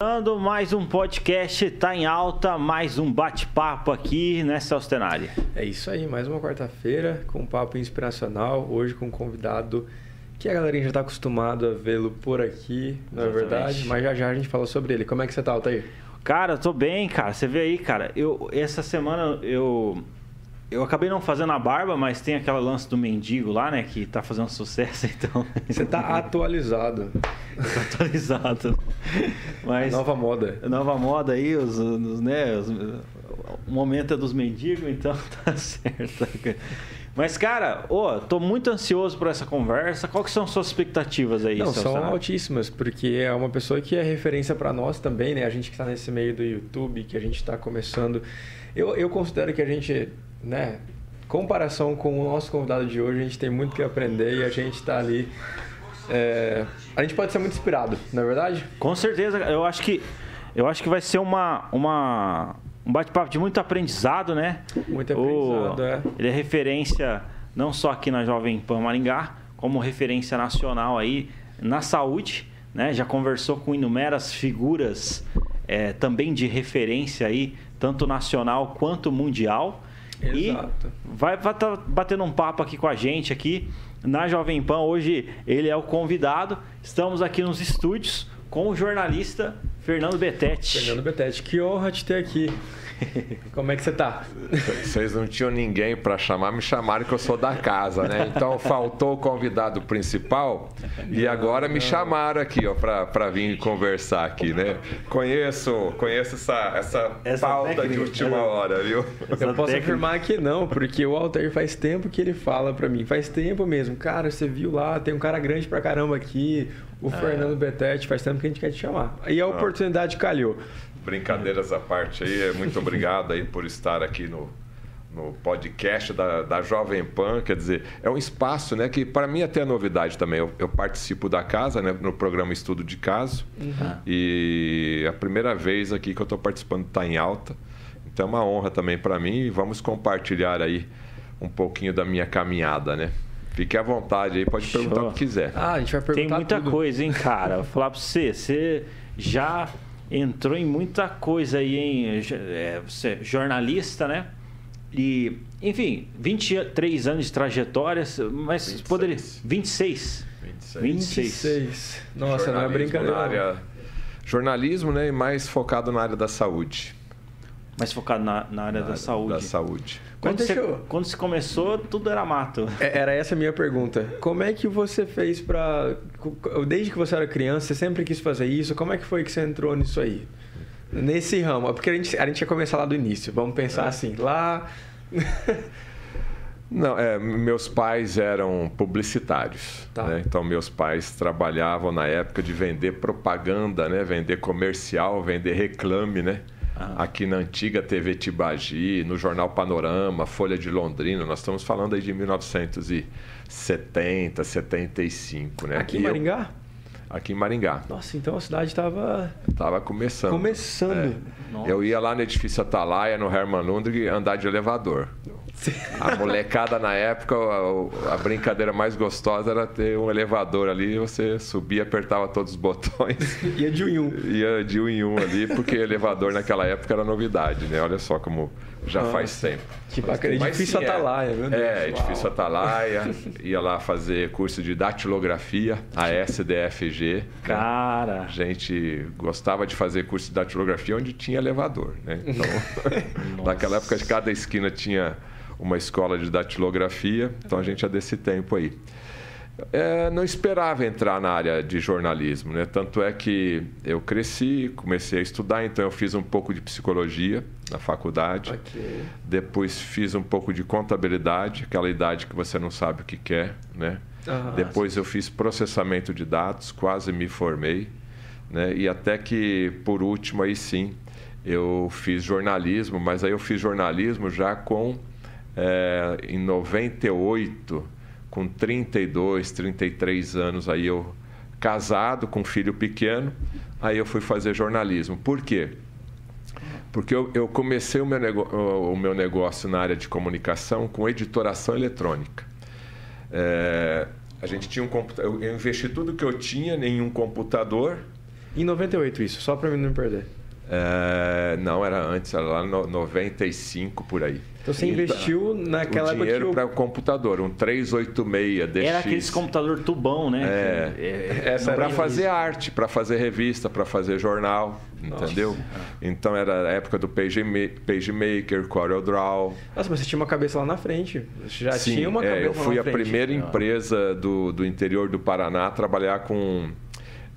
Começando mais um podcast, tá em alta, mais um bate-papo aqui, né, Celso Tenari? É isso aí, mais uma quarta-feira com um papo inspiracional, hoje com um convidado que a galerinha já está acostumado a vê-lo por aqui, não é verdade? Mas já já a gente fala sobre ele. Como é que você tá, Altair? Cara, eu tô bem, cara. Você vê aí, cara, eu essa semana eu eu acabei não fazendo a barba, mas tem aquela lance do mendigo lá, né? Que tá fazendo sucesso, então. Você tá atualizado. tá atualizado. Mas, nova moda. Nova moda aí, os, os né? Os, o momento é dos mendigos, então tá certo. Mas, cara, oh, tô muito ansioso por essa conversa. Qual que são suas expectativas aí, Não, são altíssimas, porque é uma pessoa que é referência para nós também, né? A gente que está nesse meio do YouTube, que a gente está começando. Eu, eu considero que a gente né, comparação com o nosso convidado de hoje, a gente tem muito que aprender e a gente está ali. É, a gente pode ser muito inspirado, não é verdade? Com certeza, eu acho que eu acho que vai ser uma, uma um bate-papo de muito aprendizado, né? Muito aprendizado, o, é. Ele é referência não só aqui na Jovem Pan Maringá, como referência nacional aí na saúde, né? Já conversou com inúmeras figuras é, também de referência aí, tanto nacional quanto mundial. Exato. E vai estar tá batendo um papo aqui com a gente aqui na Jovem Pan. Hoje ele é o convidado. Estamos aqui nos estúdios com o jornalista Fernando Betete. Fernando Betete, que honra te ter aqui. Como é que você tá? Vocês não tinham ninguém para chamar, me chamaram que eu sou da casa, né? Então faltou o convidado principal e agora me chamaram aqui, ó, para vir conversar aqui, né? Conheço, conheço essa, essa, essa pauta técnica, de última hora, viu? Eu posso técnica. afirmar que não, porque o Altair faz tempo que ele fala para mim, faz tempo mesmo. Cara, você viu lá, tem um cara grande pra caramba aqui, o é. Fernando Betete, faz tempo que a gente quer te chamar. E a ah. oportunidade calhou. Brincadeiras à parte aí, muito obrigado aí por estar aqui no, no podcast da, da Jovem Pan, quer dizer, é um espaço né, que para mim até é novidade também. Eu, eu, participo da casa, né, no programa Estudo de Caso, uhum. e a primeira vez aqui que eu estou participando está em alta. Então é uma honra também para mim e vamos compartilhar aí um pouquinho da minha caminhada, né? Fique à vontade aí, pode Show. perguntar o que quiser. Ah, a gente vai perguntar Tem muita tudo. coisa, hein, cara? Vou falar para você, você já entrou em muita coisa aí, hein? É, você é jornalista, né? E, enfim, 23 anos de trajetória, mas 26. poderia. 26. 26. 26. Nossa, não é brincadeira. Área, jornalismo, né? E mais focado na área da saúde. Mais focado na, na área na da saúde. Da saúde. Quando, você, eu... quando você começou, tudo era mato. É, era essa a minha pergunta. Como é que você fez para. Desde que você era criança, você sempre quis fazer isso? Como é que foi que você entrou nisso aí? Nesse ramo? Porque a gente, a gente ia começar lá do início. Vamos pensar é. assim, lá. Não, é, meus pais eram publicitários. Tá. Né? Então, meus pais trabalhavam na época de vender propaganda, né? vender comercial, vender reclame, né? Ah. Aqui na antiga TV Tibagi, no Jornal Panorama, Folha de Londrina, nós estamos falando aí de 1970, 75, né? Aqui em Maringá? Aqui em Maringá. Nossa, então a cidade estava. Estava começando. Começando. É. Eu ia lá no edifício Atalaia, no Herman Lundgren, andar de elevador. A molecada na época, a, a, brincadeira mais gostosa era ter um elevador ali, você subia, apertava todos os botões. Ia de um em um. Ia de um em um ali, porque elevador naquela época era novidade, né? Olha só como já Nossa, faz tempo. Que bacana, edifício Atalaia, meu Deus. É, edifício Uau. Atalaia, ia lá fazer curso de datilografia, a SDFG. Né? Cara! A gente gostava de fazer curso de datilografia onde tinha elevador, né? Então, naquela época, cada esquina tinha uma escola de datilografia, então a gente é desse tempo aí. É, não esperava entrar na área de jornalismo, né? Tanto é que eu cresci, comecei a estudar, então eu fiz um pouco de psicologia na faculdade. Okay. Depois fiz um pouco de contabilidade, aquela idade que você não sabe o que quer, né? Ah, Depois sim. eu fiz processamento de dados, quase me formei, né? E até que por último aí sim eu fiz jornalismo, mas aí eu fiz jornalismo já com é, em 98, com 32, 33 anos, aí eu casado com um filho pequeno, aí eu fui fazer jornalismo. Por quê? Porque eu, eu comecei o meu, o meu, negócio na área de comunicação com editoração eletrônica. É, a gente tinha um computador, eu investi tudo que eu tinha em um computador Em 98 isso, só para mim não perder. É, não, era antes, era lá no 95 por aí. Então você investiu naquela o dinheiro para o computador, um 386 DX. Era aquele computador tubão, né? É, é para fazer arte, para fazer revista, para fazer jornal, Nossa. entendeu? Então era a época do PageMaker, Page CorelDRAW. Nossa, mas você tinha uma cabeça lá na frente. Você já Sim, tinha uma cabeça é, eu fui a primeira empresa do, do interior do Paraná a trabalhar com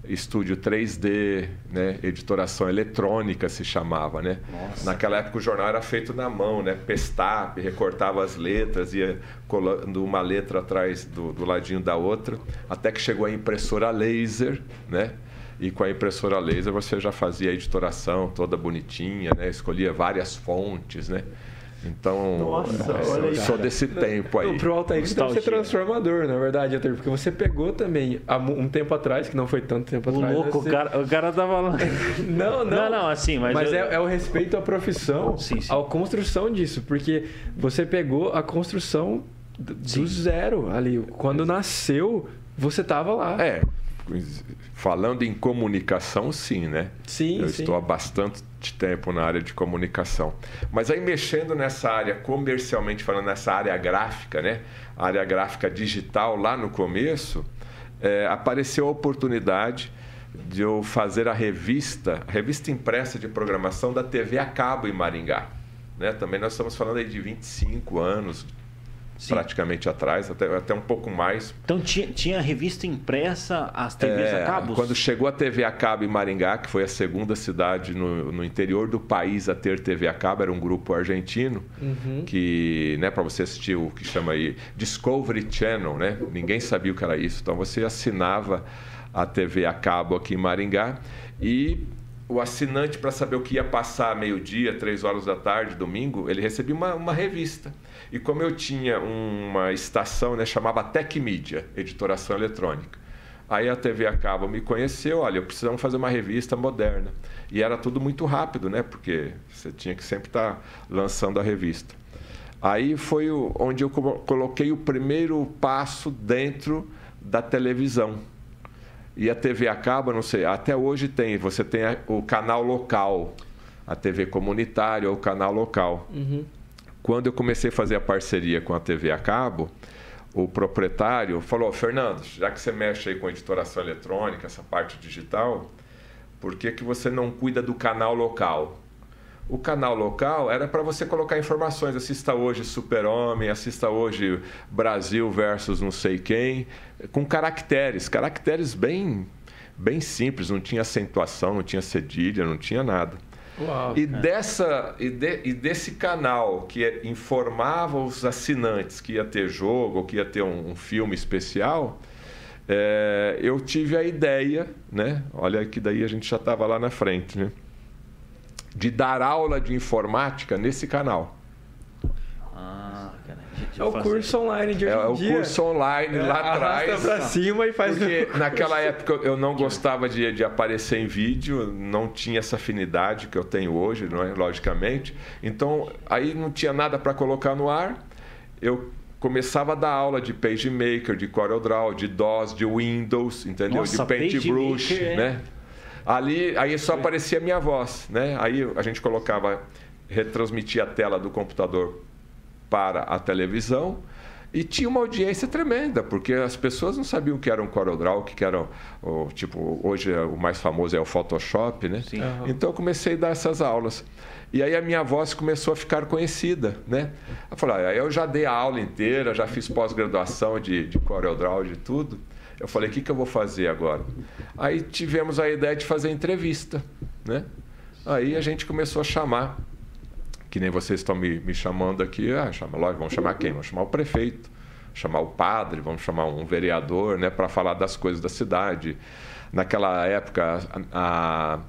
estúdio 3D, né? editoração eletrônica se chamava, né? Nossa, Naquela época o jornal era feito na mão, né? Pestap, recortava as letras, ia colando uma letra atrás do, do ladinho da outra, até que chegou a impressora laser, né? E com a impressora laser você já fazia a editoração toda bonitinha, né? Escolhia várias fontes, né? Então, Nossa, olha aí, sou desse tempo aí. Para o Altair isso deve ser transformador, na verdade, Altair, porque você pegou também um tempo atrás, que não foi tanto tempo o atrás. Louco, você... o, cara, o cara tava lá. não, não. Não, não, assim, mas. Mas eu... é, é, o respeito à profissão, sim, sim. à construção disso, porque você pegou a construção do sim. zero ali. Quando nasceu, você estava lá. É. Falando em comunicação, sim, né? Sim, Eu sim. estou há bastante tempo na área de comunicação. Mas aí mexendo nessa área comercialmente falando, nessa área gráfica, né? A área gráfica digital lá no começo, é, apareceu a oportunidade de eu fazer a revista, a revista impressa de programação da TV a cabo em Maringá. Né? Também nós estamos falando aí de 25 anos, Sim. praticamente atrás, até, até um pouco mais. Então tinha, tinha revista impressa, as TVs é, a cabo? Quando chegou a TV a cabo em Maringá, que foi a segunda cidade no, no interior do país a ter TV a cabo, era um grupo argentino, uhum. que, né, para você assistir o que chama aí Discovery Channel, né? Ninguém sabia o que era isso. Então você assinava a TV a cabo aqui em Maringá e o assinante, para saber o que ia passar meio-dia, três horas da tarde, domingo, ele recebia uma, uma revista. E como eu tinha uma estação, né, chamava Tech Media, editoração eletrônica. Aí a TV a cabo me conheceu, olha, precisamos fazer uma revista moderna. E era tudo muito rápido, né? Porque você tinha que sempre estar tá lançando a revista. Aí foi onde eu coloquei o primeiro passo dentro da televisão. E a TV a cabo, não sei, até hoje tem, você tem o canal local, a TV comunitária ou o canal local. Uhum. Quando eu comecei a fazer a parceria com a TV a cabo, o proprietário falou: Fernando, já que você mexe aí com editoração eletrônica, essa parte digital, por que, que você não cuida do canal local? O canal local era para você colocar informações. Assista hoje Super-Homem, assista hoje Brasil versus não sei quem, com caracteres, caracteres bem, bem simples, não tinha acentuação, não tinha cedilha, não tinha nada. Uau, e, dessa, e, de, e, desse canal que informava os assinantes que ia ter jogo ou que ia ter um, um filme especial, é, eu tive a ideia, né? Olha que daí a gente já estava lá na frente, né? De dar aula de informática nesse canal. É o curso online de hoje É o dia. curso online é, lá atrás. pra cima e faz Porque naquela época eu não gostava de, de aparecer em vídeo, não tinha essa afinidade que eu tenho hoje, não é? logicamente. Então, aí não tinha nada para colocar no ar. Eu começava a dar aula de PageMaker, de CorelDRAW, de DOS, de Windows, entendeu? Nossa, de Paintbrush, é. Ali, aí só aparecia a minha voz, né? Aí a gente colocava, retransmitia a tela do computador para a televisão e tinha uma audiência tremenda, porque as pessoas não sabiam o que era um CorelDRAW, o que era, o, tipo, hoje o mais famoso é o Photoshop, né? Uhum. Então eu comecei a dar essas aulas. E aí a minha voz começou a ficar conhecida, né? Eu falei, ah, eu já dei a aula inteira, já fiz pós-graduação de, de CorelDRAW, de tudo. Eu falei, o que, que eu vou fazer agora? Aí tivemos a ideia de fazer entrevista, né? Aí a gente começou a chamar que nem vocês estão me, me chamando aqui, ah, chama, lógico, vamos chamar quem? Vamos chamar o prefeito, chamar o padre, vamos chamar um vereador, né, para falar das coisas da cidade. Naquela época, a, a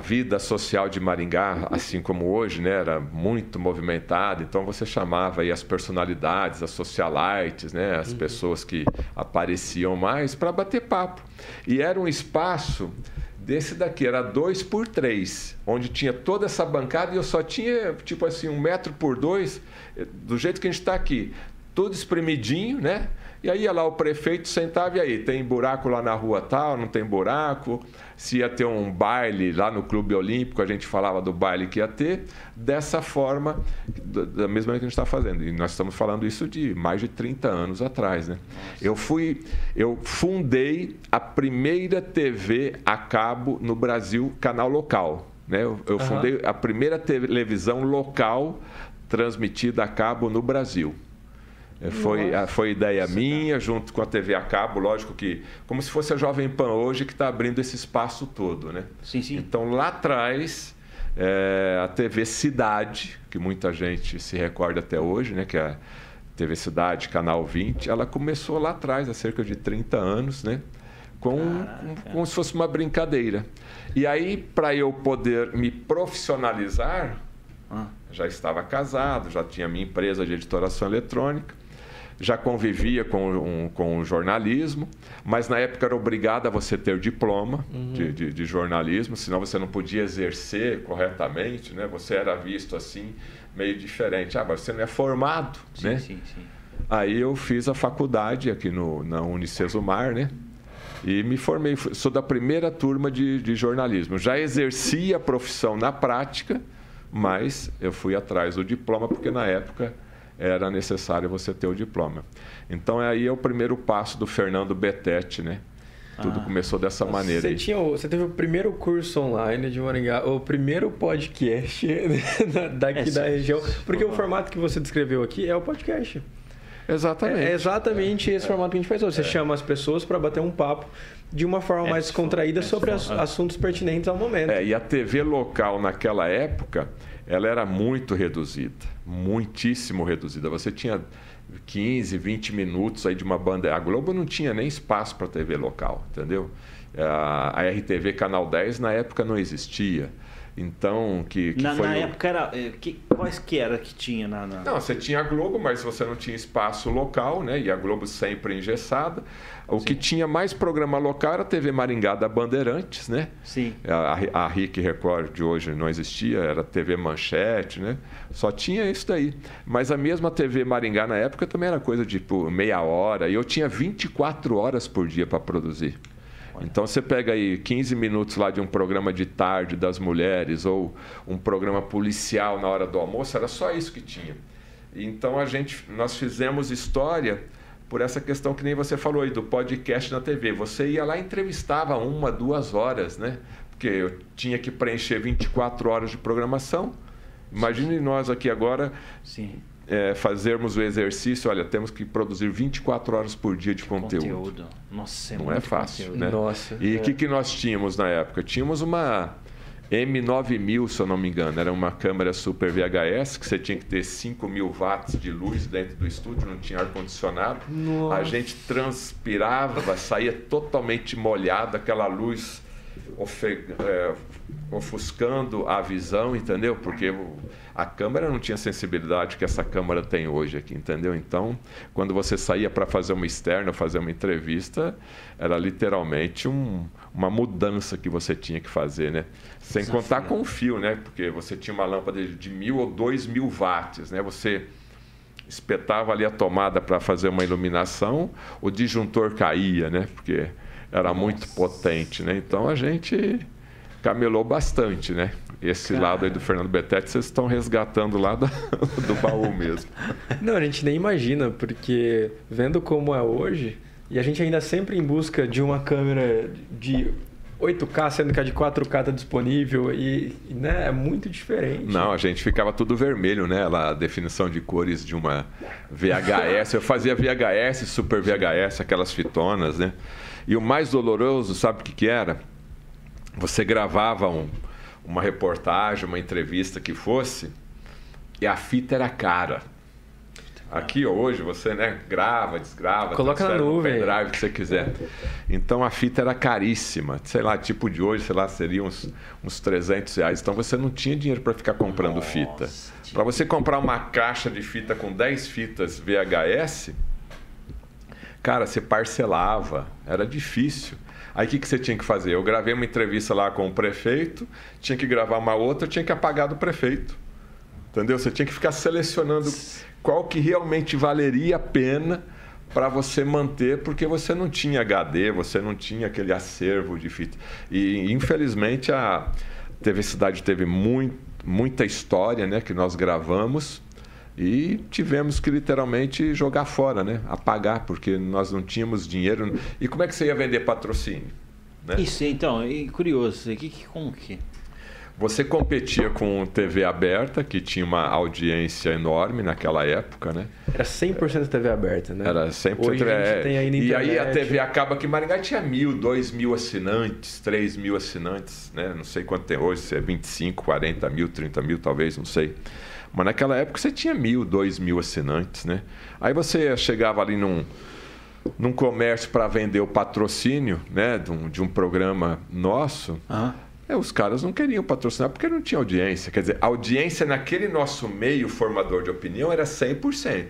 vida social de Maringá, assim como hoje, né, era muito movimentada, então você chamava aí as personalidades, as socialites, né, as uhum. pessoas que apareciam mais para bater papo. E era um espaço desse daqui era dois por três, onde tinha toda essa bancada e eu só tinha, tipo assim, um metro por dois, do jeito que a gente está aqui. tudo espremidinho, né? E aí ia lá o prefeito, sentava e aí, tem buraco lá na rua tal, não tem buraco? Se ia ter um baile lá no Clube Olímpico, a gente falava do baile que ia ter, dessa forma, da mesma maneira que a gente está fazendo. E nós estamos falando isso de mais de 30 anos atrás, né? Eu fui, eu fundei a primeira TV a cabo no Brasil, canal local. Né? Eu, eu uhum. fundei a primeira televisão local transmitida a cabo no Brasil. É, foi, foi ideia minha, junto com a TV a cabo, lógico que, como se fosse a Jovem Pan hoje, que está abrindo esse espaço todo, né? Sim, sim. Então, lá atrás, é, a TV Cidade, que muita gente se recorda até hoje, né? Que é a TV Cidade, Canal 20, ela começou lá atrás, há cerca de 30 anos, né? Com, como se fosse uma brincadeira. E aí, para eu poder me profissionalizar, ah. já estava casado, já tinha minha empresa de editoração eletrônica já convivia com, um, com o jornalismo, mas na época era obrigado a você ter diploma uhum. de, de, de, jornalismo, senão você não podia exercer corretamente, né? Você era visto assim, meio diferente. Ah, mas você não é formado, sim, né? Sim, sim. Aí eu fiz a faculdade aqui no, na Unicesumar, né? E me formei, sou da primeira turma de, de jornalismo. Já exerci a profissão na prática, mas eu fui atrás do diploma, porque na época era necessário você ter o diploma. Então aí é o primeiro passo do Fernando Betete, né? Tudo ah, começou dessa maneira. Você, tinha, você teve o primeiro curso online de Maringá, o primeiro podcast daqui é, da região. Porque o formato que você descreveu aqui é o podcast. Exatamente. É exatamente esse formato que a gente faz hoje. Você é. chama as pessoas para bater um papo de uma forma é, mais contraída sobre assuntos pertinentes ao momento. É, e a TV local naquela época, ela era muito reduzida muitíssimo reduzida. Você tinha 15, 20 minutos aí de uma banda. A Globo não tinha nem espaço para TV local, entendeu? A RTV Canal 10 na época não existia. Então, que, que na. Na o... época era. Eh, que, quais que era que tinha na, na, Não, você tinha a Globo, mas você não tinha espaço local, né? E a Globo sempre engessada. O Sim. que tinha mais programa local era a TV Maringá da Bandeirantes, né? Sim. A, a RIC Record de hoje não existia, era TV Manchete, né? Só tinha isso daí. Mas a mesma TV Maringá na época também era coisa de tipo, meia hora. E eu tinha 24 horas por dia para produzir. Então você pega aí 15 minutos lá de um programa de tarde das mulheres ou um programa policial na hora do almoço, era só isso que tinha. Então a gente, nós fizemos história por essa questão que nem você falou aí do podcast na TV. Você ia lá e entrevistava uma, duas horas, né? Porque eu tinha que preencher 24 horas de programação. Imagine nós aqui agora Sim é, fazermos o exercício, olha, temos que produzir 24 horas por dia de conteúdo. conteúdo. Nossa, é Não é fácil, conteúdo. né? Nossa, e o é. que, que nós tínhamos na época? Tínhamos uma M9000, se eu não me engano. Era uma câmera super VHS que você tinha que ter 5 mil watts de luz dentro do estúdio, não tinha ar-condicionado. A gente transpirava, saía totalmente molhado, aquela luz é, ofuscando a visão, entendeu? Porque a câmera não tinha sensibilidade que essa câmera tem hoje aqui, entendeu? Então, quando você saía para fazer uma externa, fazer uma entrevista, era literalmente um, uma mudança que você tinha que fazer, né? Sem Desafio. contar com o fio, né? Porque você tinha uma lâmpada de mil ou dois mil watts, né? Você espetava ali a tomada para fazer uma iluminação, o disjuntor caía, né? Porque era Nossa. muito potente, né? Então a gente camelou bastante, né? Esse Cara. lado aí do Fernando Betete, vocês estão resgatando lá do, do baú mesmo. Não, a gente nem imagina, porque vendo como é hoje, e a gente ainda sempre em busca de uma câmera de 8K, sendo que a de 4K está disponível e né, é muito diferente. Não, a gente ficava tudo vermelho, né? a definição de cores de uma VHS. Eu fazia VHS, Super VHS, aquelas fitonas, né? E o mais doloroso, sabe o que, que era? Você gravava um, uma reportagem, uma entrevista que fosse, e a fita era cara. Aqui hoje você né, grava, desgrava, coloca na nuvem, drive que você quiser. Então a fita era caríssima, sei lá, tipo de hoje, sei lá, seria uns, uns 300 reais. Então você não tinha dinheiro para ficar comprando Nossa, fita. Para você comprar uma caixa de fita com 10 fitas VHS, cara, você parcelava, era difícil. Aí o que, que você tinha que fazer? Eu gravei uma entrevista lá com o prefeito, tinha que gravar uma outra, tinha que apagar do prefeito. entendeu? Você tinha que ficar selecionando qual que realmente valeria a pena para você manter, porque você não tinha HD, você não tinha aquele acervo de fita. E infelizmente a TV Cidade teve muito, muita história, né, que nós gravamos e tivemos que literalmente jogar fora, né, apagar, porque nós não tínhamos dinheiro. E como é que você ia vender patrocínio? Né? Isso, então, e curioso, que, que, como que você competia com TV aberta, que tinha uma audiência enorme naquela época, né? Era 100% TV aberta, né? Era 100% Hoje a gente tem aí na E aí a TV acaba que Maringá tinha mil, dois mil assinantes, três mil assinantes, né? Não sei quanto tem hoje, se é 25, 40 mil, 30 mil, talvez, não sei. Mas naquela época você tinha mil, dois mil assinantes, né? Aí você chegava ali num, num comércio para vender o patrocínio, né? De um, de um programa nosso. Uhum é, os caras não queriam patrocinar porque não tinha audiência. Quer dizer, a audiência naquele nosso meio formador de opinião era 100%.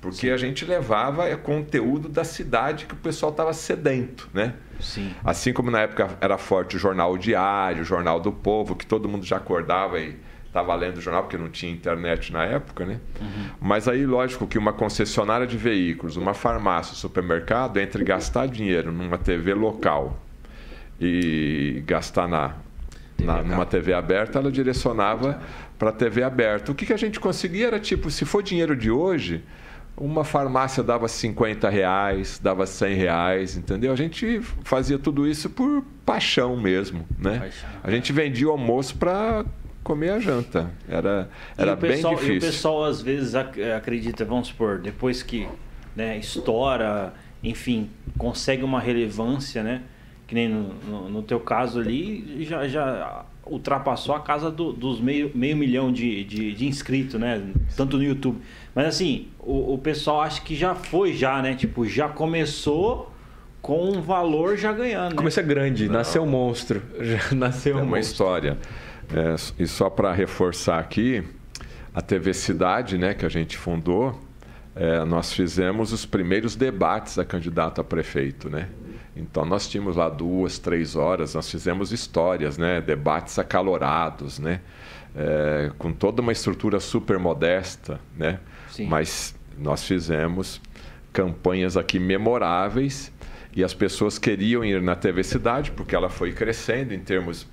Porque Sim. a gente levava é, conteúdo da cidade que o pessoal estava sedento, né? Sim. Assim como na época era forte o Jornal Diário, o Jornal do Povo, que todo mundo já acordava e estava lendo o jornal, porque não tinha internet na época, né? Uhum. Mas aí, lógico que uma concessionária de veículos, uma farmácia, supermercado, entre gastar dinheiro numa TV local e gastar na na, numa TV aberta, ela direcionava para a TV aberta. O que, que a gente conseguia era tipo, se for dinheiro de hoje, uma farmácia dava 50 reais, dava 100 reais, entendeu? A gente fazia tudo isso por paixão mesmo, né? Paixão. A gente vendia o almoço para comer a janta. Era, era pessoal, bem difícil. E o pessoal às vezes acredita, vamos supor, depois que né, estoura, enfim, consegue uma relevância, né? que nem no, no, no, teu caso ali, já, já ultrapassou a casa do, dos meio, meio milhão de, de, de, inscritos, né? Tanto no YouTube. Mas assim, o, o pessoal acha que já foi já, né? Tipo, já começou com um valor já ganhando. Né? Começa grande, Não. nasceu um monstro. Já nasceu é um uma monstro. história. É, e só para reforçar aqui, a TV Cidade, né, que a gente fundou, é, nós fizemos os primeiros debates a candidato a prefeito, né? Então nós tínhamos lá duas, três horas, nós fizemos histórias, né? debates acalorados, né? É, com toda uma estrutura super modesta, né? Sim. mas nós fizemos campanhas aqui memoráveis e as pessoas queriam ir na TV Cidade porque ela foi crescendo em termos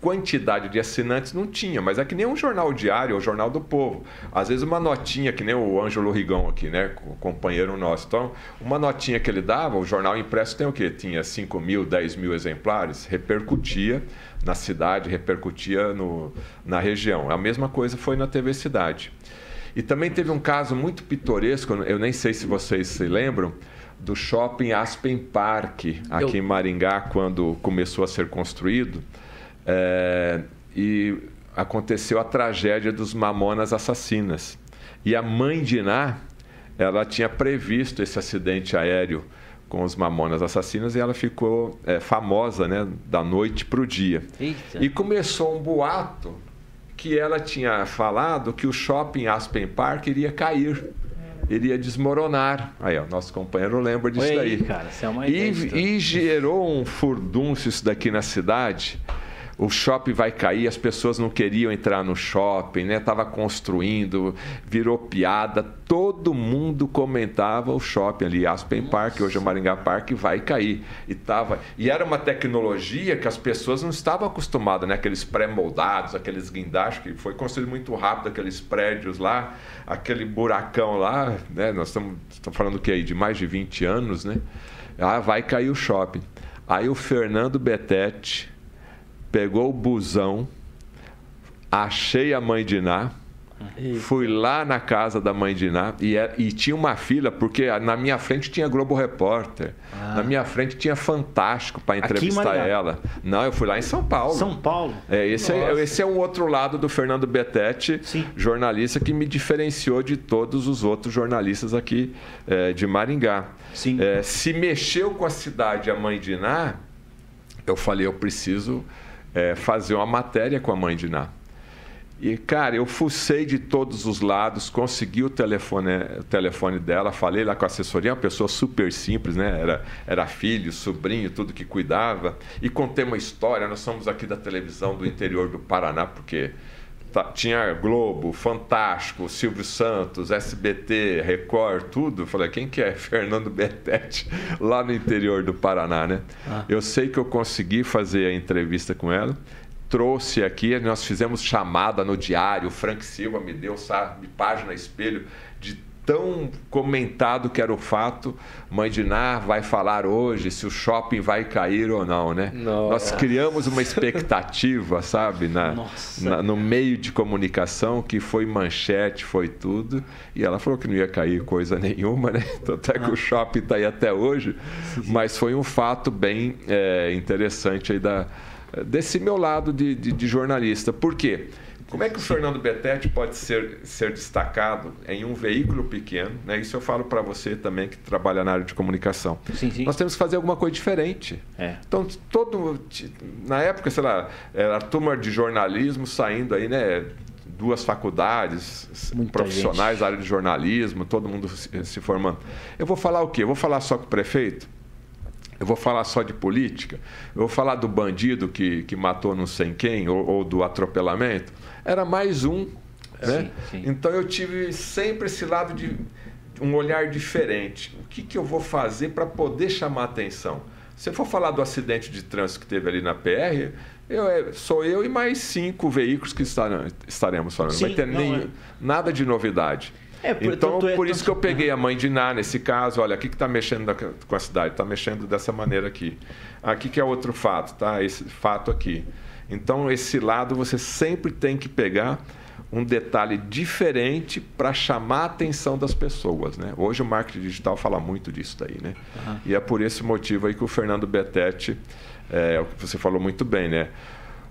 quantidade de assinantes não tinha, mas é que nem um jornal diário, o Jornal do Povo. Às vezes uma notinha, que nem o Ângelo Rigão aqui, né? O companheiro nosso. Então, uma notinha que ele dava, o jornal impresso tem o quê? Tinha 5 mil, 10 mil exemplares, repercutia na cidade, repercutia no, na região. A mesma coisa foi na TV Cidade. E também teve um caso muito pitoresco, eu nem sei se vocês se lembram, do shopping Aspen Park, aqui eu... em Maringá, quando começou a ser construído. É, e aconteceu a tragédia dos Mamonas Assassinas. E a mãe de Iná, ela tinha previsto esse acidente aéreo com os Mamonas Assassinas e ela ficou é, famosa né, da noite para o dia. Eita. E começou um boato que ela tinha falado que o shopping Aspen Park iria cair iria desmoronar. Aí, ó, nosso companheiro lembra disso Oi, daí. Cara, é e, e gerou um furdúncio isso daqui na cidade o shopping vai cair, as pessoas não queriam entrar no shopping, né? Tava construindo, virou piada, todo mundo comentava o shopping ali, Aspen. Park, hoje é Maringá Park, vai cair. E tava, e era uma tecnologia que as pessoas não estavam acostumadas, né? Aqueles pré-moldados, aqueles guindastes que foi construído muito rápido, aqueles prédios lá, aquele buracão lá, né? Nós estamos falando que aí de mais de 20 anos, né? Ah, vai cair o shopping. Aí o Fernando Betete pegou o busão, achei a mãe de Iná, Eita. Fui lá na casa da mãe de Iná e, é, e, tinha uma fila, porque na minha frente tinha Globo Repórter. Ah. Na minha frente tinha Fantástico para entrevistar ela. Não, eu fui lá em São Paulo. São Paulo? É, esse, é, esse é um outro lado do Fernando Betete, Sim. jornalista que me diferenciou de todos os outros jornalistas aqui é, de Maringá. Sim. É, se mexeu com a cidade a mãe de Iná, eu falei, eu preciso é, fazer uma matéria com a mãe de Ná. E, cara, eu fucei de todos os lados, consegui o telefone, o telefone dela, falei lá com a assessoria, uma pessoa super simples, né? Era, era filho, sobrinho, tudo que cuidava. E contei uma história, nós somos aqui da televisão do interior do Paraná, porque tinha Globo, Fantástico, Silvio Santos, SBT, Record, tudo. falei, quem que é? Fernando Betete, lá no interior do Paraná, né? Ah. Eu sei que eu consegui fazer a entrevista com ela trouxe aqui, nós fizemos chamada no diário, o Frank Silva me deu, sabe, página espelho de tão comentado que era o fato. Mãe de Nar vai falar hoje se o shopping vai cair ou não, né? Nossa. Nós criamos uma expectativa, sabe, na, na, no meio de comunicação que foi manchete, foi tudo. E ela falou que não ia cair coisa nenhuma, né? Tanto é que ah. o shopping está aí até hoje. Mas foi um fato bem é, interessante aí da, desse meu lado de, de, de jornalista. Por quê? Como é que o Fernando Betete pode ser, ser destacado em um veículo pequeno? Né? Isso eu falo para você também que trabalha na área de comunicação. Sim, sim. Nós temos que fazer alguma coisa diferente. É. Então, todo, na época, sei lá, era a turma de jornalismo saindo aí, né? Duas faculdades Muita profissionais gente. da área de jornalismo, todo mundo se, se formando. Eu vou falar o quê? Eu vou falar só com o prefeito? Eu vou falar só de política? Eu vou falar do bandido que, que matou não sei quem, ou, ou do atropelamento? Era mais um. Né? Sim, sim. Então eu tive sempre esse lado de um olhar diferente. O que, que eu vou fazer para poder chamar atenção? Se eu for falar do acidente de trânsito que teve ali na PR, eu, é, sou eu e mais cinco veículos que estarão, estaremos falando. Sim, Não vai ter nem, é... nada de novidade. É, por, então, é, por isso que eu peguei a mãe de Ná nesse caso. Olha, o que está mexendo com a cidade? Está mexendo dessa maneira aqui. Aqui que é outro fato, tá? Esse fato aqui. Então, esse lado você sempre tem que pegar um detalhe diferente para chamar a atenção das pessoas. Né? Hoje o marketing digital fala muito disso daí. Né? Uhum. E é por esse motivo aí que o Fernando Betete, é, o que você falou muito bem, né?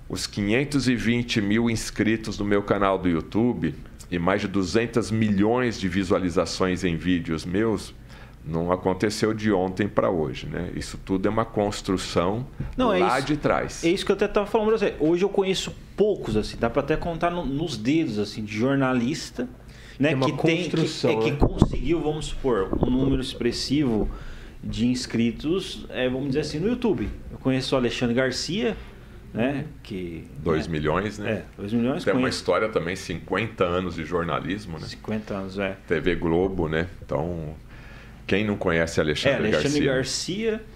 Os 520 mil inscritos no meu canal do YouTube e mais de 200 milhões de visualizações em vídeos meus, não aconteceu de ontem para hoje, né? Isso tudo é uma construção não, é lá é isso, de trás. É isso que eu até estava falando para você. Hoje eu conheço poucos, assim, dá para até contar no, nos dedos, assim, de jornalista, né? Tem que tem que, é, que né? conseguiu, vamos supor, um número expressivo de inscritos, é, vamos dizer assim, no YouTube. Eu conheço o Alexandre Garcia, né? Que 2 né? milhões, né? É, 2 milhões. Tem uma história também, 50 anos de jornalismo, né? 50 anos, é. TV Globo, né? Então, quem não conhece Alexandre, é, Alexandre Garcia? Garcia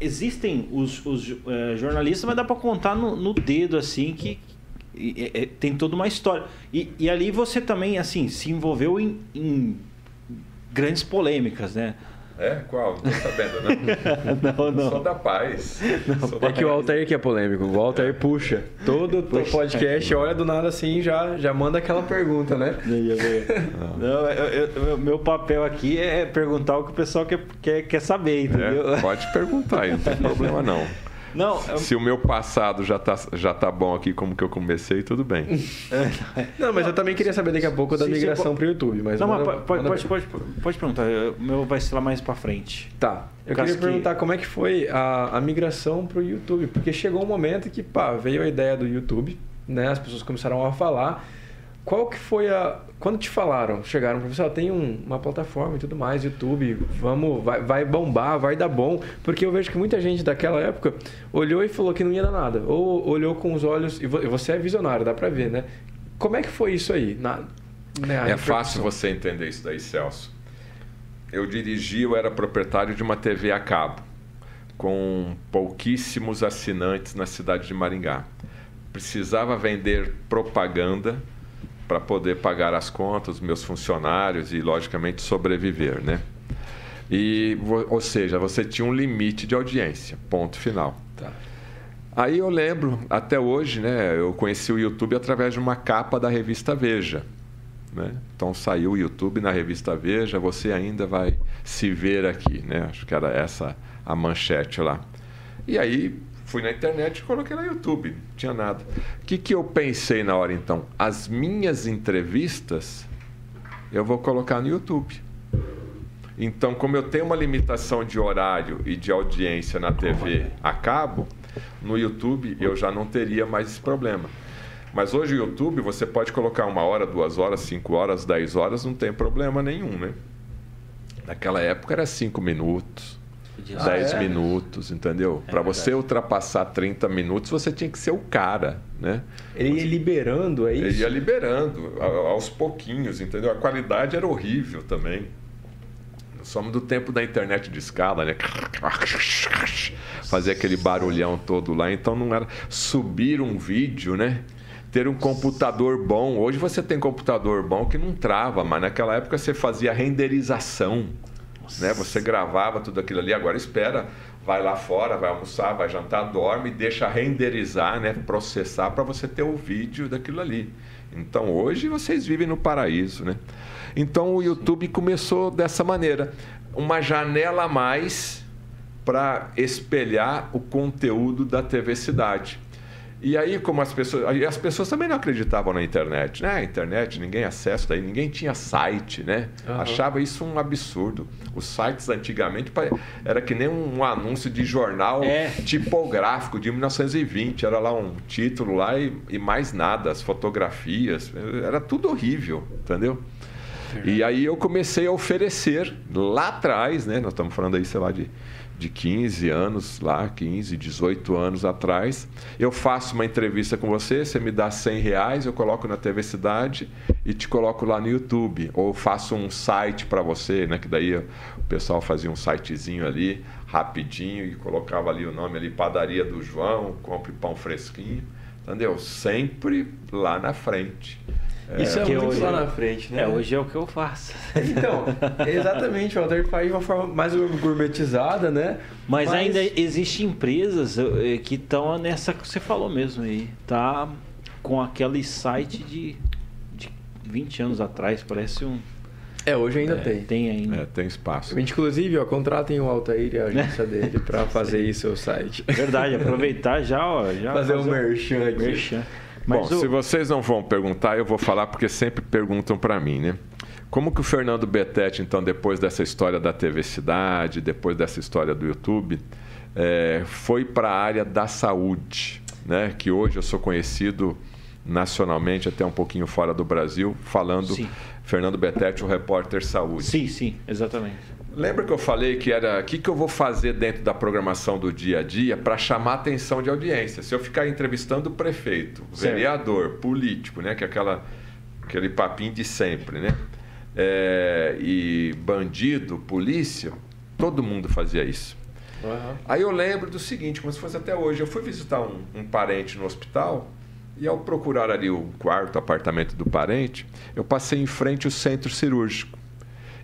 existem os, os é, jornalistas, mas dá para contar no, no, dedo assim que e, e, tem toda uma história. E, e, ali você também assim se envolveu em, em grandes polêmicas, né? É? Qual? Não tô sabendo, não. não, não. Sou da paz. Não, é que o Altair que é polêmico. O Altair puxa. Todo puxa. podcast olha do nada assim já já manda aquela pergunta, né? Não, eu, eu, meu papel aqui é perguntar o que o pessoal quer, quer, quer saber, entendeu? É, pode perguntar aí, não tem problema não. Não, Se o meu passado já tá, já tá bom aqui como que eu comecei, tudo bem. não, mas eu também queria saber daqui a pouco da migração para o YouTube. Mas não, manda, mas pode, pode, pode, pode, perguntar. O meu vai ser lá mais para frente. Tá. Eu queria perguntar que... como é que foi a, a migração para o YouTube. Porque chegou um momento que, pá, veio a ideia do YouTube, né? As pessoas começaram a falar. Qual que foi a. Quando te falaram, chegaram ó, tem um, uma plataforma e tudo mais, YouTube, vamos, vai, vai bombar, vai dar bom. Porque eu vejo que muita gente daquela época olhou e falou que não ia dar nada. Ou olhou com os olhos. E você é visionário, dá para ver, né? Como é que foi isso aí? Na, né, é fácil você entender isso daí, Celso. Eu dirigi, eu era proprietário de uma TV a cabo, com pouquíssimos assinantes na cidade de Maringá. Precisava vender propaganda para poder pagar as contas, meus funcionários e, logicamente, sobreviver, né? E, ou seja, você tinha um limite de audiência, ponto final. Tá. Aí eu lembro, até hoje, né, eu conheci o YouTube através de uma capa da revista Veja. Né? Então saiu o YouTube na revista Veja, você ainda vai se ver aqui, né? Acho que era essa a manchete lá. E aí Fui na internet e coloquei no YouTube, não tinha nada. O que, que eu pensei na hora então? As minhas entrevistas eu vou colocar no YouTube. Então, como eu tenho uma limitação de horário e de audiência na TV a cabo, no YouTube eu já não teria mais esse problema. Mas hoje o YouTube você pode colocar uma hora, duas horas, cinco horas, dez horas, não tem problema nenhum, né? Naquela época era cinco minutos, 10 ah, é? minutos, entendeu? É Para você ultrapassar 30 minutos, você tinha que ser o cara, né? Ele ia liberando, é isso? Ele ia liberando, aos pouquinhos, entendeu? A qualidade era horrível também. Somos do tempo da internet de escala, né? Fazer aquele barulhão todo lá. Então não era subir um vídeo, né? Ter um computador bom. Hoje você tem computador bom que não trava, mas naquela época você fazia renderização. Né? Você gravava tudo aquilo ali, agora espera, vai lá fora, vai almoçar, vai jantar, dorme, deixa renderizar, né? processar para você ter o vídeo daquilo ali. Então hoje vocês vivem no paraíso, né? Então o YouTube começou dessa maneira, uma janela a mais para espelhar o conteúdo da TV Cidade. E aí, como as pessoas. As pessoas também não acreditavam na internet, né? A internet, ninguém acessa daí, ninguém tinha site, né? Uhum. Achava isso um absurdo. Os sites antigamente era que nem um anúncio de jornal é. tipográfico de 1920. Era lá um título lá e, e mais nada, as fotografias. Era tudo horrível, entendeu? E aí eu comecei a oferecer lá atrás, né? Nós estamos falando aí, sei lá, de, de 15 anos, lá, 15, 18 anos atrás. Eu faço uma entrevista com você, você me dá 100 reais, eu coloco na TV Cidade e te coloco lá no YouTube. Ou faço um site para você, né? Que daí o pessoal fazia um sitezinho ali, rapidinho, e colocava ali o nome ali, Padaria do João, compre pão fresquinho. Entendeu? Sempre lá na frente. Isso é, é muito hoje, lá na frente, né? É, hoje é o que eu faço. Então, exatamente, o Walter faz de uma forma mais gourmetizada, né? Mas, Mas... ainda existem empresas eh, que estão nessa que você falou mesmo aí. Tá com aquele site de, de 20 anos atrás, parece um. É, hoje ainda é, tem. Tem ainda. É, tem espaço. Inclusive, ó, contratem o Altair e a agência dele para fazer aí seu site. Verdade, aproveitar já, ó. Já fazer, fazer um merchan aqui. Merchan. Mas Bom, o... se vocês não vão perguntar, eu vou falar porque sempre perguntam para mim, né? Como que o Fernando Betete, então, depois dessa história da TV Cidade, depois dessa história do YouTube, é, foi para a área da saúde, né? Que hoje eu sou conhecido nacionalmente, até um pouquinho fora do Brasil, falando sim. Fernando Betete, o repórter saúde. Sim, sim, exatamente. Lembra que eu falei que era o que, que eu vou fazer dentro da programação do dia a dia para chamar a atenção de audiência? Se eu ficar entrevistando o prefeito, certo. vereador, político, né? Que é aquela, aquele papinho de sempre, né? É, e bandido, polícia, todo mundo fazia isso. Uhum. Aí eu lembro do seguinte, como se fosse até hoje, eu fui visitar um, um parente no hospital e ao procurar ali o quarto, apartamento do parente, eu passei em frente ao centro cirúrgico.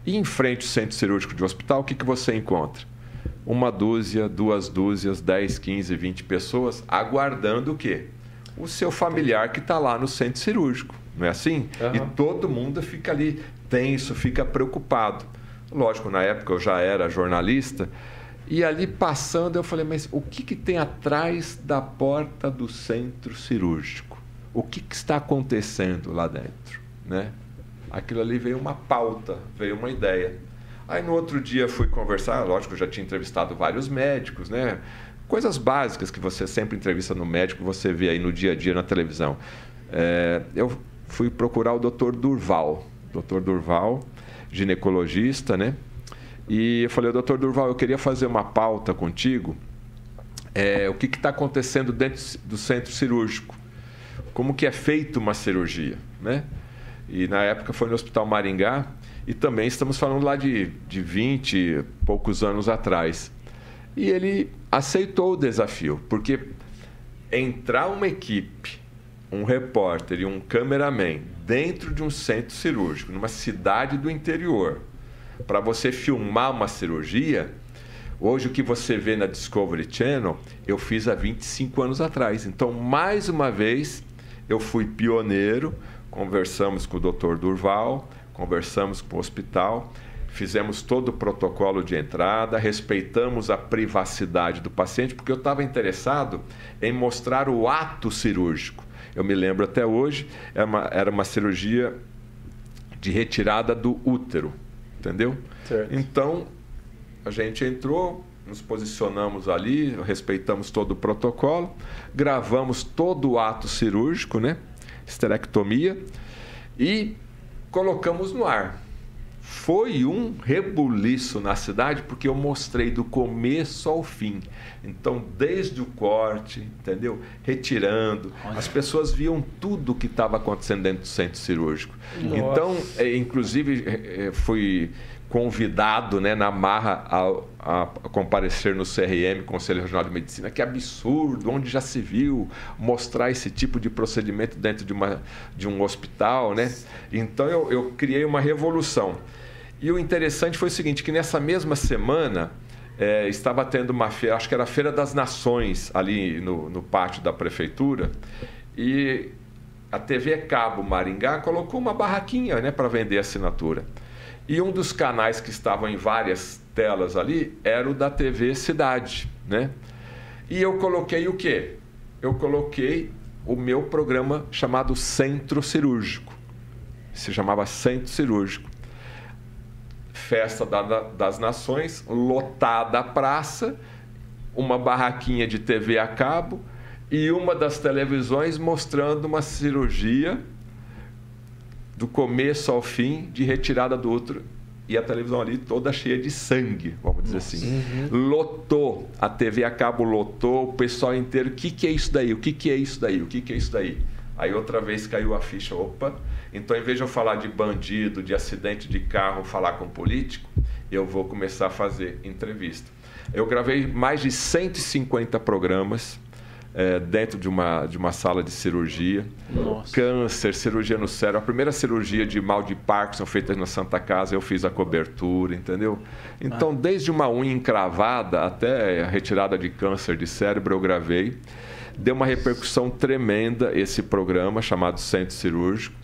E em frente ao centro cirúrgico de hospital, o que, que você encontra? Uma dúzia, duas dúzias, 10, 15, 20 pessoas aguardando o quê? O seu familiar que está lá no centro cirúrgico. Não é assim? Uhum. E todo mundo fica ali tenso, fica preocupado. Lógico, na época eu já era jornalista, e ali passando eu falei, mas o que, que tem atrás da porta do centro cirúrgico? O que, que está acontecendo lá dentro? Né? Aquilo ali veio uma pauta, veio uma ideia. Aí no outro dia fui conversar, lógico, já tinha entrevistado vários médicos, né? Coisas básicas que você sempre entrevista no médico, você vê aí no dia a dia na televisão. É, eu fui procurar o Dr. Durval, Dr. Durval, ginecologista, né? E eu falei, doutor Durval, eu queria fazer uma pauta contigo. É, o que está acontecendo dentro do centro cirúrgico? Como que é feita uma cirurgia, né? E na época foi no Hospital Maringá. E também estamos falando lá de, de 20 e poucos anos atrás. E ele aceitou o desafio, porque entrar uma equipe, um repórter e um cameraman dentro de um centro cirúrgico, numa cidade do interior, para você filmar uma cirurgia, hoje o que você vê na Discovery Channel, eu fiz há 25 anos atrás. Então, mais uma vez, eu fui pioneiro conversamos com o Dr. Durval, conversamos com o hospital, fizemos todo o protocolo de entrada, respeitamos a privacidade do paciente, porque eu estava interessado em mostrar o ato cirúrgico. Eu me lembro até hoje, era uma, era uma cirurgia de retirada do útero, entendeu? Certo. Então, a gente entrou, nos posicionamos ali, respeitamos todo o protocolo, gravamos todo o ato cirúrgico, né? Esterectomia e colocamos no ar. foi um rebuliço na cidade porque eu mostrei do começo ao fim. Então, desde o corte, entendeu? Retirando, Olha. as pessoas viam tudo o que estava acontecendo dentro do centro cirúrgico. Nossa. Então, é, inclusive, é, é, fui convidado né, na marra a, a, comparecer no CRM, Conselho Regional de Medicina. Que absurdo, onde já se viu mostrar esse tipo de procedimento dentro de, uma, de um hospital. Né? Então eu, eu criei uma revolução. E o interessante foi o seguinte, que nessa mesma semana é, estava tendo uma feira, acho que era a Feira das Nações, ali no, no pátio da prefeitura, e a TV Cabo Maringá colocou uma barraquinha né, para vender assinatura. E um dos canais que estavam em várias telas ali era o da TV Cidade, né? E eu coloquei o quê? Eu coloquei o meu programa chamado Centro Cirúrgico. Se chamava Centro Cirúrgico. Festa da, das Nações, lotada a praça, uma barraquinha de TV a cabo e uma das televisões mostrando uma cirurgia do começo ao fim, de retirada do útero. E a televisão ali toda cheia de sangue, vamos dizer Nossa. assim. Uhum. Lotou, a TV a cabo lotou, o pessoal inteiro, o que, que é isso daí? O que, que é isso daí? O que, que é isso daí? Aí outra vez caiu a ficha, opa. Então, em vez de eu falar de bandido, de acidente de carro, falar com político, eu vou começar a fazer entrevista. Eu gravei mais de 150 programas é, dentro de uma, de uma sala de cirurgia. Nossa. Câncer, cirurgia no cérebro. A primeira cirurgia de mal de Parkinson feita na Santa Casa, eu fiz a cobertura, entendeu? Então, ah. desde uma unha encravada até a retirada de câncer de cérebro, eu gravei. Deu uma repercussão tremenda esse programa chamado Centro Cirúrgico.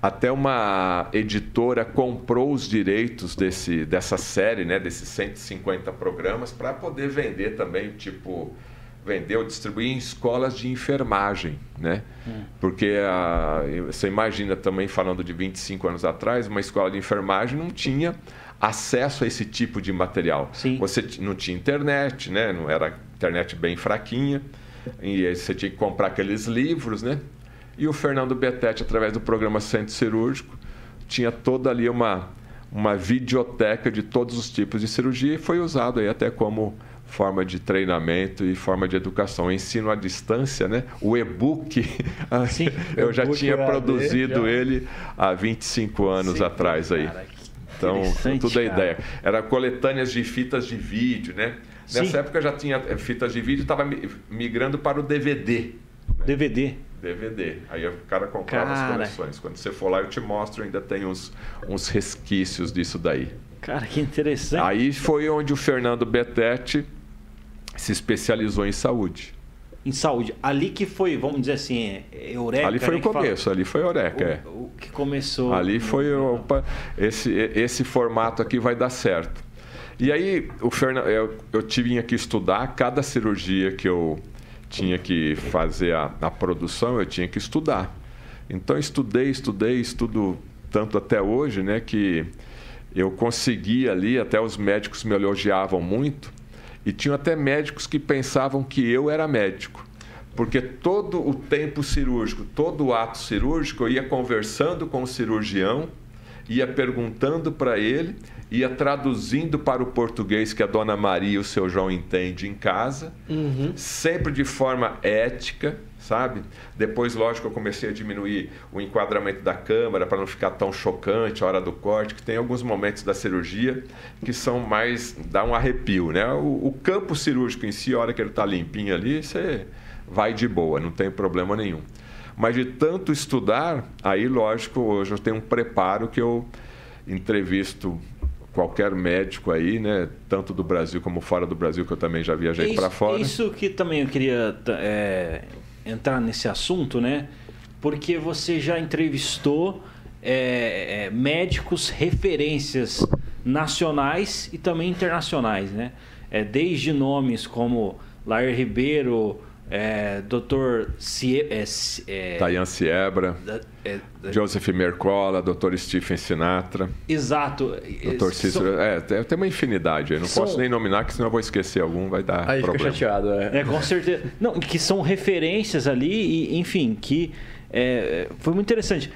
Até uma editora comprou os direitos desse, dessa série, né, desses 150 programas, para poder vender também, tipo, vendeu, distribuir em escolas de enfermagem, né? Hum. Porque a, você imagina também falando de 25 anos atrás, uma escola de enfermagem não tinha acesso a esse tipo de material. Sim. Você não tinha internet, né? Não era internet bem fraquinha e você tinha que comprar aqueles livros, né? E o Fernando Betete, através do programa Centro Cirúrgico, tinha toda ali uma uma videoteca de todos os tipos de cirurgia e foi usado aí até como forma de treinamento e forma de educação. Ensino à distância, né? o e-book, Sim, eu já tinha produzido já. ele há 25 anos Sim, atrás aí. Cara, então, tudo a ideia. Era coletâneas de fitas de vídeo, né? Nessa Sim. época já tinha eh, fitas de vídeo, estava migrando para o DVD. Né? DVD. DVD. Aí o cara comprava cara. as coleções. Quando você for lá, eu te mostro, ainda tem uns, uns resquícios disso daí. Cara, que interessante. Aí foi onde o Fernando Betete se especializou em saúde. Em saúde. Ali que foi, vamos dizer assim, Eureka. Ali foi o começo, fala... ali foi Eureka. O, é. o que começou. Ali foi, opa, esse, esse formato aqui vai dar certo. E aí, o Fernando, eu, eu tive que estudar cada cirurgia que eu tinha que fazer a, a produção, eu tinha que estudar. Então, estudei, estudei, estudo tanto até hoje, né, que eu consegui ali, até os médicos me elogiavam muito, e tinha até médicos que pensavam que eu era médico. Porque todo o tempo cirúrgico, todo o ato cirúrgico, eu ia conversando com o cirurgião, ia perguntando para ele, ia traduzindo para o português que a dona Maria e o seu João entendem em casa, uhum. sempre de forma ética, sabe? Depois, lógico, eu comecei a diminuir o enquadramento da câmera para não ficar tão chocante a hora do corte, que tem alguns momentos da cirurgia que são mais dá um arrepio, né? O, o campo cirúrgico em si, a hora que ele está limpinho ali, você vai de boa, não tem problema nenhum. Mas de tanto estudar, aí, lógico, hoje eu tenho um preparo que eu entrevisto qualquer médico aí, né? Tanto do Brasil como fora do Brasil, que eu também já viajei para fora. Isso que também eu queria é, entrar nesse assunto, né? Porque você já entrevistou é, é, médicos referências nacionais e também internacionais, né? É, desde nomes como Lair Ribeiro, é, Dr. Cie, é, é, Tayan Siebra, é, Joseph Mercola, Dr. Stephen Sinatra. Exato. Dr. Cícero. São... É, tem uma infinidade. Eu não são... posso nem nominar, que senão eu vou esquecer algum, vai dar Aí problema. fica chateado, é. é. com certeza. Não, que são referências ali, e, enfim, que é, foi muito interessante.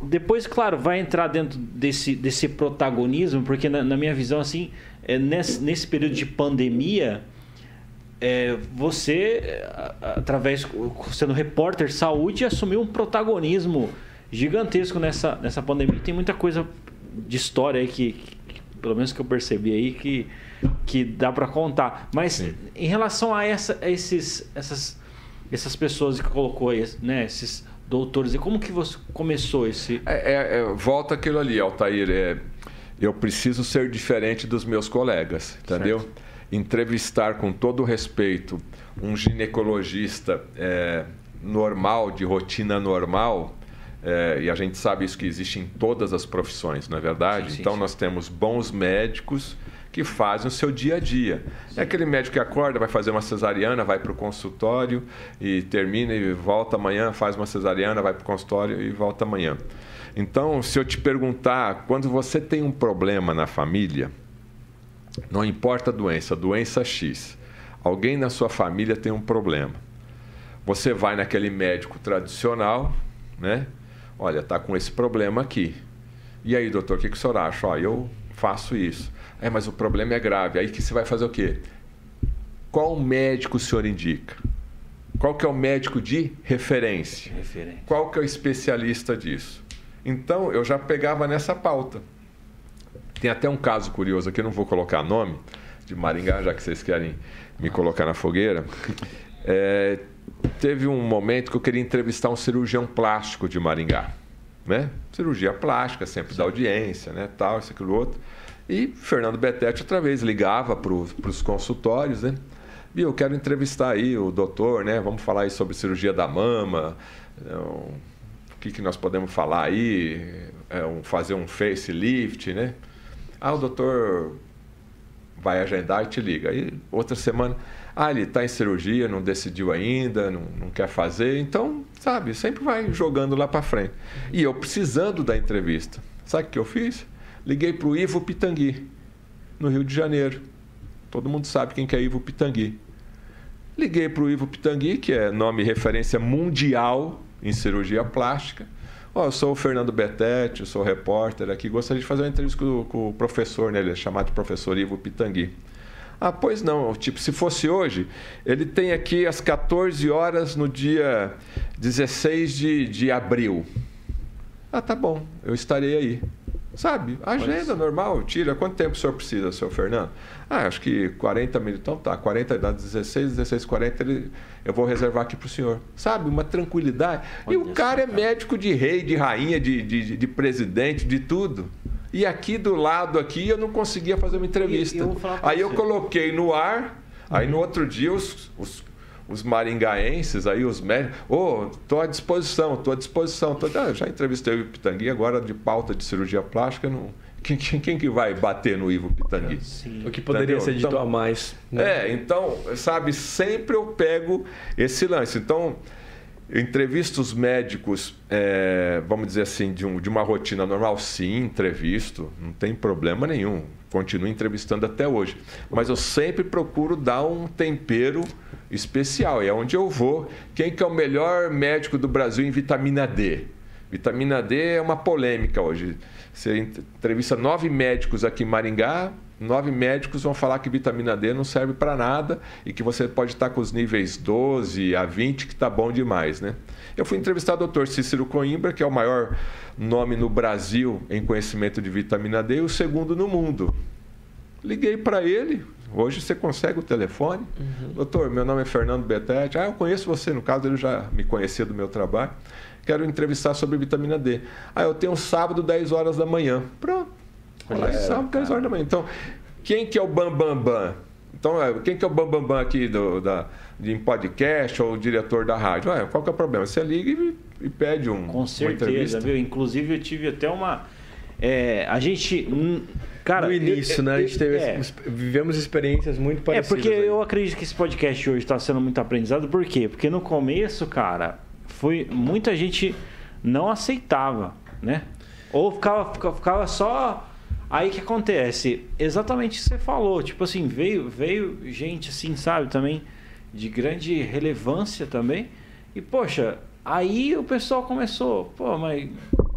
depois, claro, vai entrar dentro desse, desse protagonismo, porque na, na minha visão, assim, é, nesse, nesse período de pandemia, é, você, através, sendo repórter saúde, assumiu um protagonismo gigantesco nessa, nessa pandemia. Tem muita coisa de história aí que, que pelo menos que eu percebi aí, que, que dá para contar. Mas Sim. em relação a, essa, a esses, essas, essas pessoas que colocou aí, né, esses doutores, e como que você começou esse... É, é, é, volta aquilo ali, Altair, é, eu preciso ser diferente dos meus colegas, entendeu? Certo entrevistar com todo respeito um ginecologista é, normal, de rotina normal, é, e a gente sabe isso que existe em todas as profissões, não é verdade? Sim, sim, então sim. nós temos bons médicos que fazem o seu dia a dia. É aquele médico que acorda, vai fazer uma cesariana, vai para o consultório e termina e volta amanhã, faz uma cesariana, vai para o consultório e volta amanhã. Então, se eu te perguntar, quando você tem um problema na família, não importa a doença, doença X. Alguém na sua família tem um problema. Você vai naquele médico tradicional, né? Olha, tá com esse problema aqui. E aí, doutor, o que, que o senhor acha? Ó, eu faço isso. É, mas o problema é grave. Aí que você vai fazer o quê? Qual médico o senhor indica? Qual que é o médico de referência? referência? Qual que é o especialista disso? Então, eu já pegava nessa pauta. Tem até um caso curioso aqui, não vou colocar nome, de Maringá, já que vocês querem me colocar na fogueira. É, teve um momento que eu queria entrevistar um cirurgião plástico de Maringá. Né? Cirurgia plástica, sempre da audiência, né? tal, isso, aquilo, outro. E Fernando Betete outra vez ligava para os consultórios, né? E eu quero entrevistar aí o doutor, né? Vamos falar aí sobre cirurgia da mama, né? o que, que nós podemos falar aí, é, um, fazer um facelift, né? Ah, o doutor vai agendar e te liga. Aí, outra semana, ah, ele está em cirurgia, não decidiu ainda, não, não quer fazer. Então, sabe, sempre vai jogando lá para frente. E eu precisando da entrevista. Sabe o que eu fiz? Liguei para o Ivo Pitangui, no Rio de Janeiro. Todo mundo sabe quem que é Ivo Pitangui. Liguei para o Ivo Pitangui, que é nome referência mundial em cirurgia plástica. Oh, eu sou o Fernando Betete, sou repórter aqui, gostaria de fazer uma entrevista com, com o professor, né? ele é chamado de professor Ivo Pitangui. Ah, pois não, tipo, se fosse hoje, ele tem aqui às 14 horas no dia 16 de, de abril. Ah, tá bom, eu estarei aí. Sabe? Agenda normal, tira. Quanto tempo o senhor precisa, senhor Fernando? Ah, acho que 40 minutos. Então tá, 40 dá 16, 16, 40, ele, eu vou reservar aqui para o senhor. Sabe? Uma tranquilidade. Pode e o cara é médico de rei, de rainha, de, de, de, presidente, de tudo. E aqui do lado, aqui, eu não conseguia fazer uma entrevista. Eu aí eu coloquei no ar, aí no outro dia os, os os maringaenses, aí os médicos, ô, oh, estou à disposição, estou à disposição. Tô... Ah, já entrevistei o Pitangui, agora de pauta de cirurgia plástica, não... quem, quem, quem que vai bater no Ivo Pitangui? Sim. O que poderia Entendeu? ser dito então, a mais. Né? É, então, sabe, sempre eu pego esse lance. Então, eu entrevisto os médicos, é, vamos dizer assim, de, um, de uma rotina normal? Sim, entrevisto, não tem problema nenhum. Continuo entrevistando até hoje. Mas eu sempre procuro dar um tempero especial. É onde eu vou. Quem que é o melhor médico do Brasil em vitamina D? Vitamina D é uma polêmica hoje. Você entrevista nove médicos aqui em Maringá, nove médicos vão falar que vitamina D não serve para nada e que você pode estar com os níveis 12 a 20, que está bom demais, né? Eu fui entrevistar o Dr. Cícero Coimbra, que é o maior nome no Brasil em conhecimento de vitamina D e o segundo no mundo. Liguei para ele, Hoje você consegue o telefone. Uhum. Doutor, meu nome é Fernando Betete. Ah, eu conheço você. No caso, ele já me conhecia do meu trabalho. Quero entrevistar sobre vitamina D. Ah, eu tenho sábado, 10 horas da manhã. Pronto. Olha, é, 10 horas da manhã. Então, quem que é o Bambambam? Bam, bam? Então, é, quem que é o Bambambam bam, bam aqui do, da, de podcast ou o diretor da rádio? Ah, qual que é o problema? Você liga e, e pede um, Com certeza, viu? Inclusive, eu tive até uma... É, a gente Cara, no início, eu, né? A gente teve, é. vivemos experiências muito parecidas. É, porque aí. eu acredito que esse podcast hoje está sendo muito aprendizado. Por quê? Porque no começo, cara, foi muita gente não aceitava, né? Ou ficava, ficava só. Aí que acontece? Exatamente o que você falou. Tipo assim, veio, veio gente assim, sabe, também de grande relevância também. E, poxa, aí o pessoal começou, pô, mas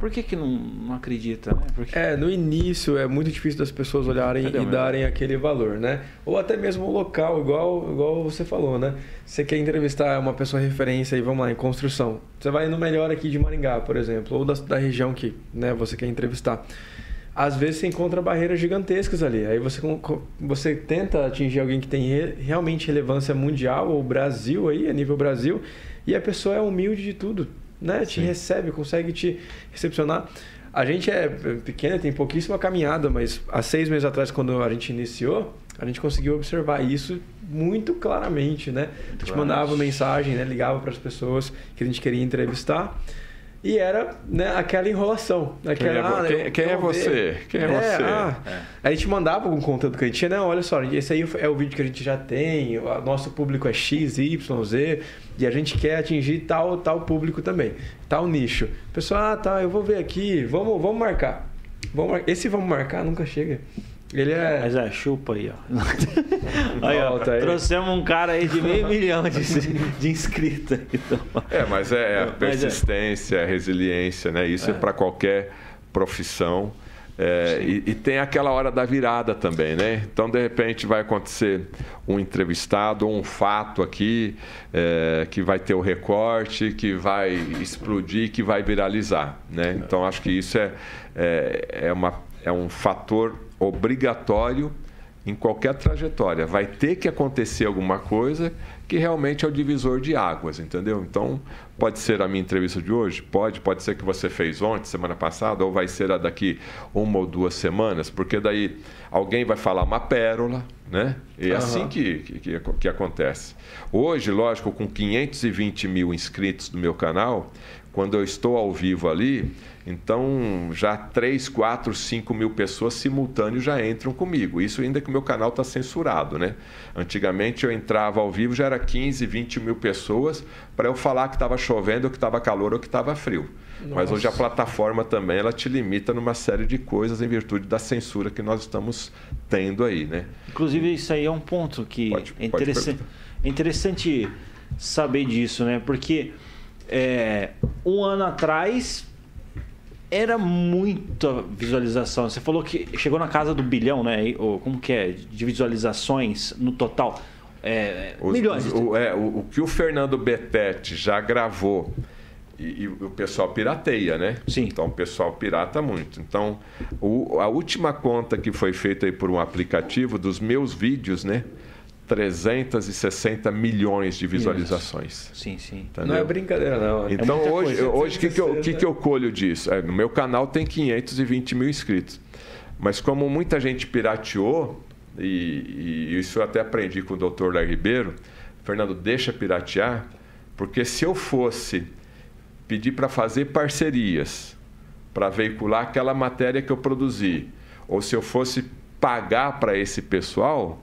Por que, que não, não acredita? Né? Porque... É, no início é muito difícil das pessoas olharem Cadê e darem aquele valor, né? Ou até mesmo o local, igual, igual você falou, né? Você quer entrevistar uma pessoa referência e vamos lá, em construção. Você vai no melhor aqui de Maringá, por exemplo, ou da, da região que né, você quer entrevistar. Às vezes você encontra barreiras gigantescas ali. Aí você, você tenta atingir alguém que tem re, realmente relevância mundial, ou Brasil aí, a nível Brasil, e a pessoa é humilde de tudo né? Te recebe, consegue te recepcionar. A gente é pequena, tem pouquíssima caminhada, mas há seis meses atrás, quando a gente iniciou, a gente conseguiu observar isso muito claramente, né? a gente mandava mensagem, né? ligava para as pessoas que a gente queria entrevistar e era né, aquela enrolação. Aquela, quem é, ah, quem, quem é você? Quem é, é você? Ah, é. A gente mandava algum conteúdo que a gente tinha, não, olha só, esse aí é o vídeo que a gente já tem, o nosso público é X, Y, Z, e a gente quer atingir tal, tal público também, tal nicho. Pessoal, ah, tá, eu vou ver aqui, vamos, vamos marcar. Vamos. Esse vamos marcar nunca chega. Ele é. Mas é, chupa aí, ó. aí, ó aí. Trouxemos um cara aí de meio milhão de, de inscritos. Então. É, mas é, é a persistência, a resiliência, né? Isso é, é para qualquer profissão. É, e, e, tem aquela hora da virada também, né? Então, de repente, vai acontecer um entrevistado ou um fato aqui é, que vai ter o recorte, que vai explodir, que vai viralizar, né? Então, acho que isso é, é, é, uma, é um fator obrigatório em qualquer trajetória. Vai ter que acontecer alguma coisa que realmente é o divisor de águas, entendeu? Então, pode ser a minha entrevista de hoje? Pode. Pode ser que você fez ontem, semana passada, ou vai ser a daqui uma ou duas semanas, porque daí alguém vai falar uma pérola, né? E é uhum. assim que, que, que acontece. Hoje, lógico, com 520 mil inscritos no meu canal, quando eu estou ao vivo ali, então já 3, 4, 5 mil pessoas simultâneos já entram comigo. Isso ainda que o meu canal está censurado, né? Antigamente eu entrava ao vivo, já era 15, 20 mil pessoas para eu falar que estava chovendo, ou que estava calor ou que estava frio. Nossa. Mas hoje a plataforma também ela te limita numa série de coisas em virtude da censura que nós estamos tendo aí, né? Inclusive isso aí é um ponto que pode, é interessante, interessante saber disso, né? Porque é, um ano atrás era muita visualização. Você falou que chegou na casa do bilhão, né? Ou como que é? De visualizações no total. É, os, milhões. O, é, o, o, que o Fernando Betete já gravou e, e, o pessoal pirateia, né? Sim. Então o pessoal pirata muito. Então o, a última conta que foi feita aí por um aplicativo dos meus vídeos, né? 360 milhões de visualizações. Sim, sim. Entendeu? Não é brincadeira, não. É então, é hoje, o hoje que, que, eu, que, que eu colho disso? É, no meu canal tem 520 mil inscritos. Mas como muita gente pirateou, e, e isso eu até aprendi com o doutor Léo Ribeiro, Fernando, deixa piratear, porque se eu fosse pedir para fazer parcerias, para veicular aquela matéria que eu produzi, ou se eu fosse pagar para esse pessoal,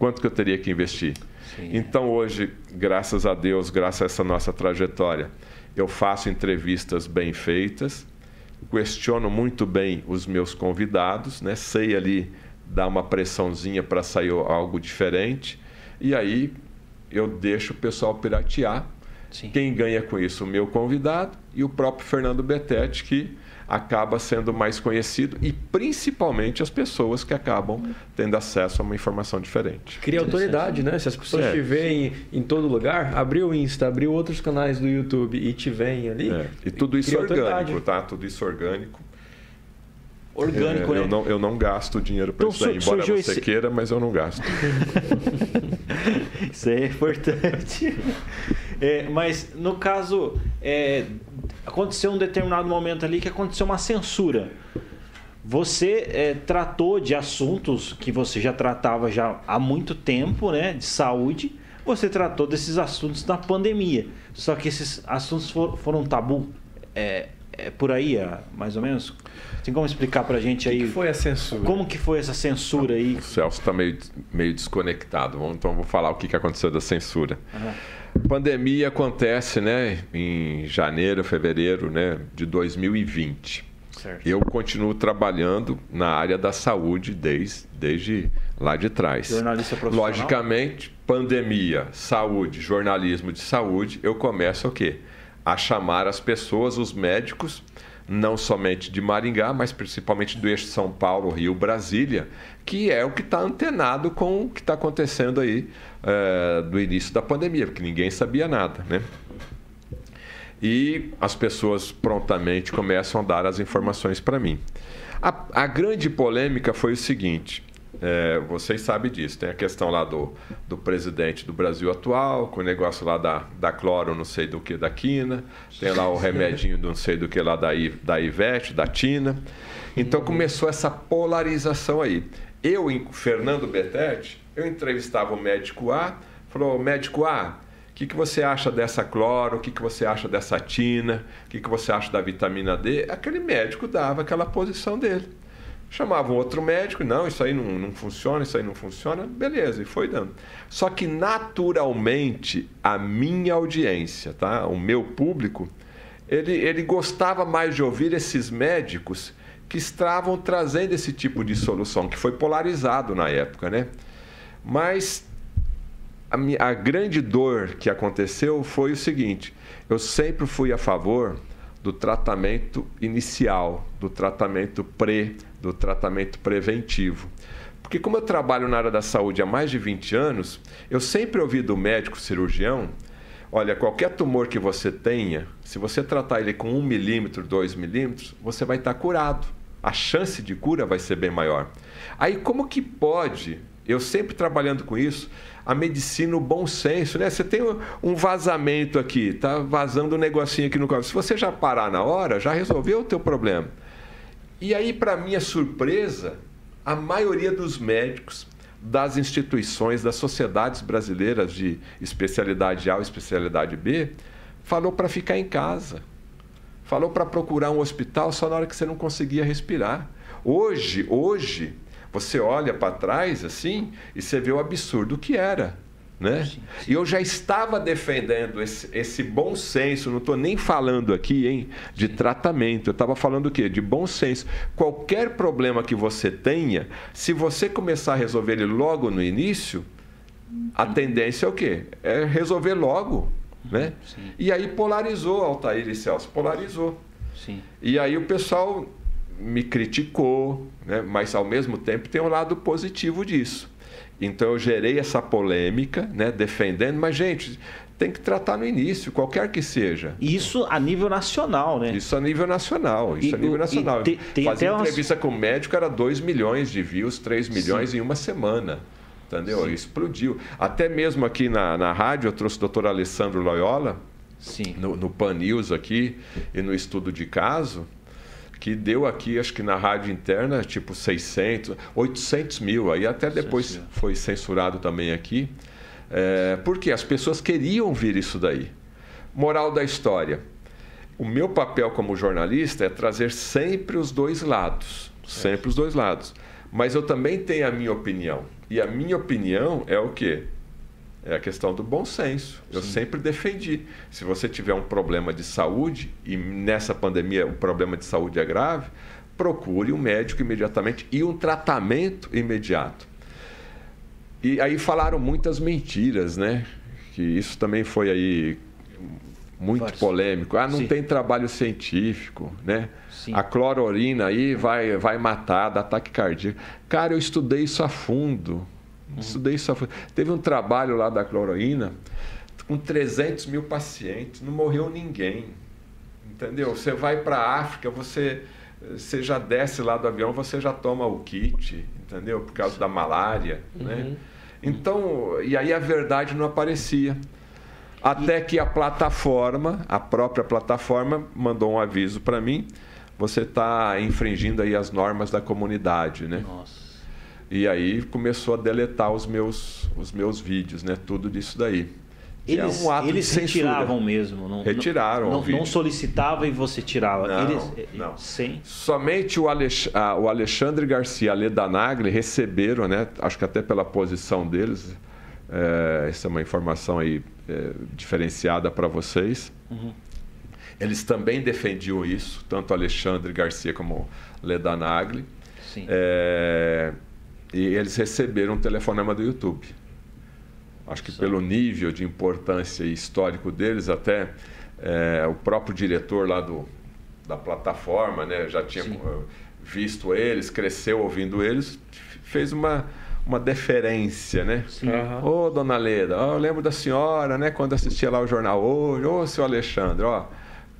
quanto que eu teria que investir? Sim. Então hoje, graças a Deus, graças a essa nossa trajetória, eu faço entrevistas bem feitas, questiono muito bem os meus convidados, né? sei ali dar uma pressãozinha para sair algo diferente, e aí eu deixo o pessoal piratear. Sim. Quem ganha com isso? O meu convidado e o próprio Fernando Betete, que acaba sendo mais conhecido e principalmente as pessoas que acabam tendo acesso a uma informação diferente. Cria autoridade, né? Se as pessoas é. te veem em todo lugar, abrir o Insta, abrir outros canais do YouTube e te veem ali. É. E tudo isso orgânico, tá? Tudo isso orgânico. Orgânico, é, né? Eu não, eu não gasto dinheiro para então, isso daí, embora você esse... queira, mas eu não gasto. isso aí é importante. É, mas no caso, é, aconteceu um determinado momento ali que aconteceu uma censura. Você é, tratou de assuntos que você já tratava já há muito tempo, né, de saúde. Você tratou desses assuntos na pandemia. Só que esses assuntos for, foram tabu. É, é por aí, mais ou menos. Tem como explicar pra gente aí? O que foi a censura? Como que foi essa censura aí? O Celso está meio, meio desconectado. Então vou falar o que aconteceu da censura. Uhum. Pandemia acontece, né, em janeiro, fevereiro, né, de 2020. Certo. Eu continuo trabalhando na área da saúde desde, desde lá de trás. Jornalista profissional? Logicamente, pandemia, saúde, jornalismo de saúde, eu começo o quê? A chamar as pessoas, os médicos, não somente de Maringá, mas principalmente do eixo São Paulo, Rio, Brasília, que é o que está antenado com o que está acontecendo aí é, do início da pandemia, porque ninguém sabia nada, né? E as pessoas prontamente começam a dar as informações para mim. A, a grande polêmica foi o seguinte: é, vocês sabem disso. Tem a questão lá do, do presidente do Brasil atual, com o negócio lá da, da cloro, não sei do que, da quina. Tem lá o remedinho do não sei do que lá da, da Ivete, da Tina. Então começou essa polarização aí. Eu, Fernando Betete, eu entrevistava o médico A, falou, médico A, o que, que você acha dessa cloro? O que, que você acha dessa tina? O que, que você acha da vitamina D? Aquele médico dava aquela posição dele. Chamavam outro médico, não, isso aí não, não funciona, isso aí não funciona, beleza, e foi dando. Só que naturalmente a minha audiência, tá? o meu público, ele, ele gostava mais de ouvir esses médicos que estavam trazendo esse tipo de solução, que foi polarizado na época, né? Mas a, minha, a grande dor que aconteceu foi o seguinte: eu sempre fui a favor do tratamento inicial, do tratamento pré, do tratamento preventivo. Porque como eu trabalho na área da saúde há mais de 20 anos, eu sempre ouvi do médico cirurgião, olha, qualquer tumor que você tenha, se você tratar ele com 1 milímetro, 2 milímetros, você vai estar curado. A chance de cura vai ser bem maior. Aí como que pode, eu sempre trabalhando com isso, a medicina, o bom senso, né? Você tem um vazamento aqui, tá vazando um negocinho aqui no corpo. Se você já parar na hora, já resolveu o teu problema. E aí, para minha surpresa, a maioria dos médicos das instituições, das sociedades brasileiras de especialidade A ou especialidade B, falou para ficar em casa. Falou para procurar um hospital só na hora que você não conseguia respirar. Hoje, hoje, você olha para trás assim e você vê o absurdo que era. Né? Sim, sim. E eu já estava defendendo esse, esse bom senso, não estou nem falando aqui hein, de sim. tratamento, eu estava falando o quê? De bom senso. Qualquer problema que você tenha, se você começar a resolver ele logo no início, a tendência é o quê? É resolver logo. Né? E aí polarizou, Altair e Celso, polarizou. E aí o pessoal me criticou, né? mas ao mesmo tempo tem um lado positivo disso. Então eu gerei essa polêmica, né, defendendo, mas gente, tem que tratar no início, qualquer que seja. Isso a nível nacional, né? Isso a nível nacional, isso e, a nível nacional. Te, tem Fazer entrevista umas... com o médico era 2 milhões de views, 3 milhões Sim. em uma semana. Entendeu? Sim. Explodiu. Até mesmo aqui na, na rádio, eu trouxe o doutor Alessandro Loyola, Sim. No, no Pan News aqui, e no estudo de caso, que deu aqui, acho que na rádio interna, tipo 600, 800 mil. Aí até depois foi censurado também aqui. É, porque as pessoas queriam ver isso daí. Moral da história. O meu papel como jornalista é trazer sempre os dois lados. Sempre os dois lados. Mas eu também tenho a minha opinião. E a minha opinião é o quê? é a questão do bom senso. Eu Sim. sempre defendi. Se você tiver um problema de saúde, e nessa pandemia o problema de saúde é grave, procure um médico imediatamente e um tratamento imediato. E aí falaram muitas mentiras, né? Que isso também foi aí muito polêmico. Ah, não Sim. tem trabalho científico, né? Sim. A clororina aí vai, vai matar, dá ataque cardíaco. Cara, eu estudei isso a fundo. Uhum. Estudei isso. Teve um trabalho lá da cloroína com 300 mil pacientes, não morreu ninguém. Entendeu? Você vai para a África, você, você já desce lá do avião, você já toma o kit, entendeu? Por causa da malária, uhum. né? Então, e aí a verdade não aparecia. Até que a plataforma, a própria plataforma, mandou um aviso para mim: você está infringindo aí as normas da comunidade, né? Nossa. E aí começou a deletar os meus, os meus vídeos, né? Tudo disso daí. Eles, é um eles retiravam mesmo? Não, Retiraram não, não solicitava e você tirava? Não, eles, não. Sim. Somente o, Alex, o Alexandre Garcia, a Leda Nagli, receberam, né? Acho que até pela posição deles, é, essa é uma informação aí é, diferenciada para vocês. Uhum. Eles também defendiam isso, tanto Alexandre Garcia como Leda Nagli. Sim. É, e eles receberam um telefonema do YouTube. Acho que Sim. pelo nível de importância e histórico deles, até é, o próprio diretor lá do, da plataforma, né? Já tinha Sim. visto eles, cresceu ouvindo eles, fez uma, uma deferência, né? Ô, oh, dona Leda, oh, eu lembro da senhora, né? Quando assistia lá o jornal hoje, ô, oh, seu Alexandre, ó,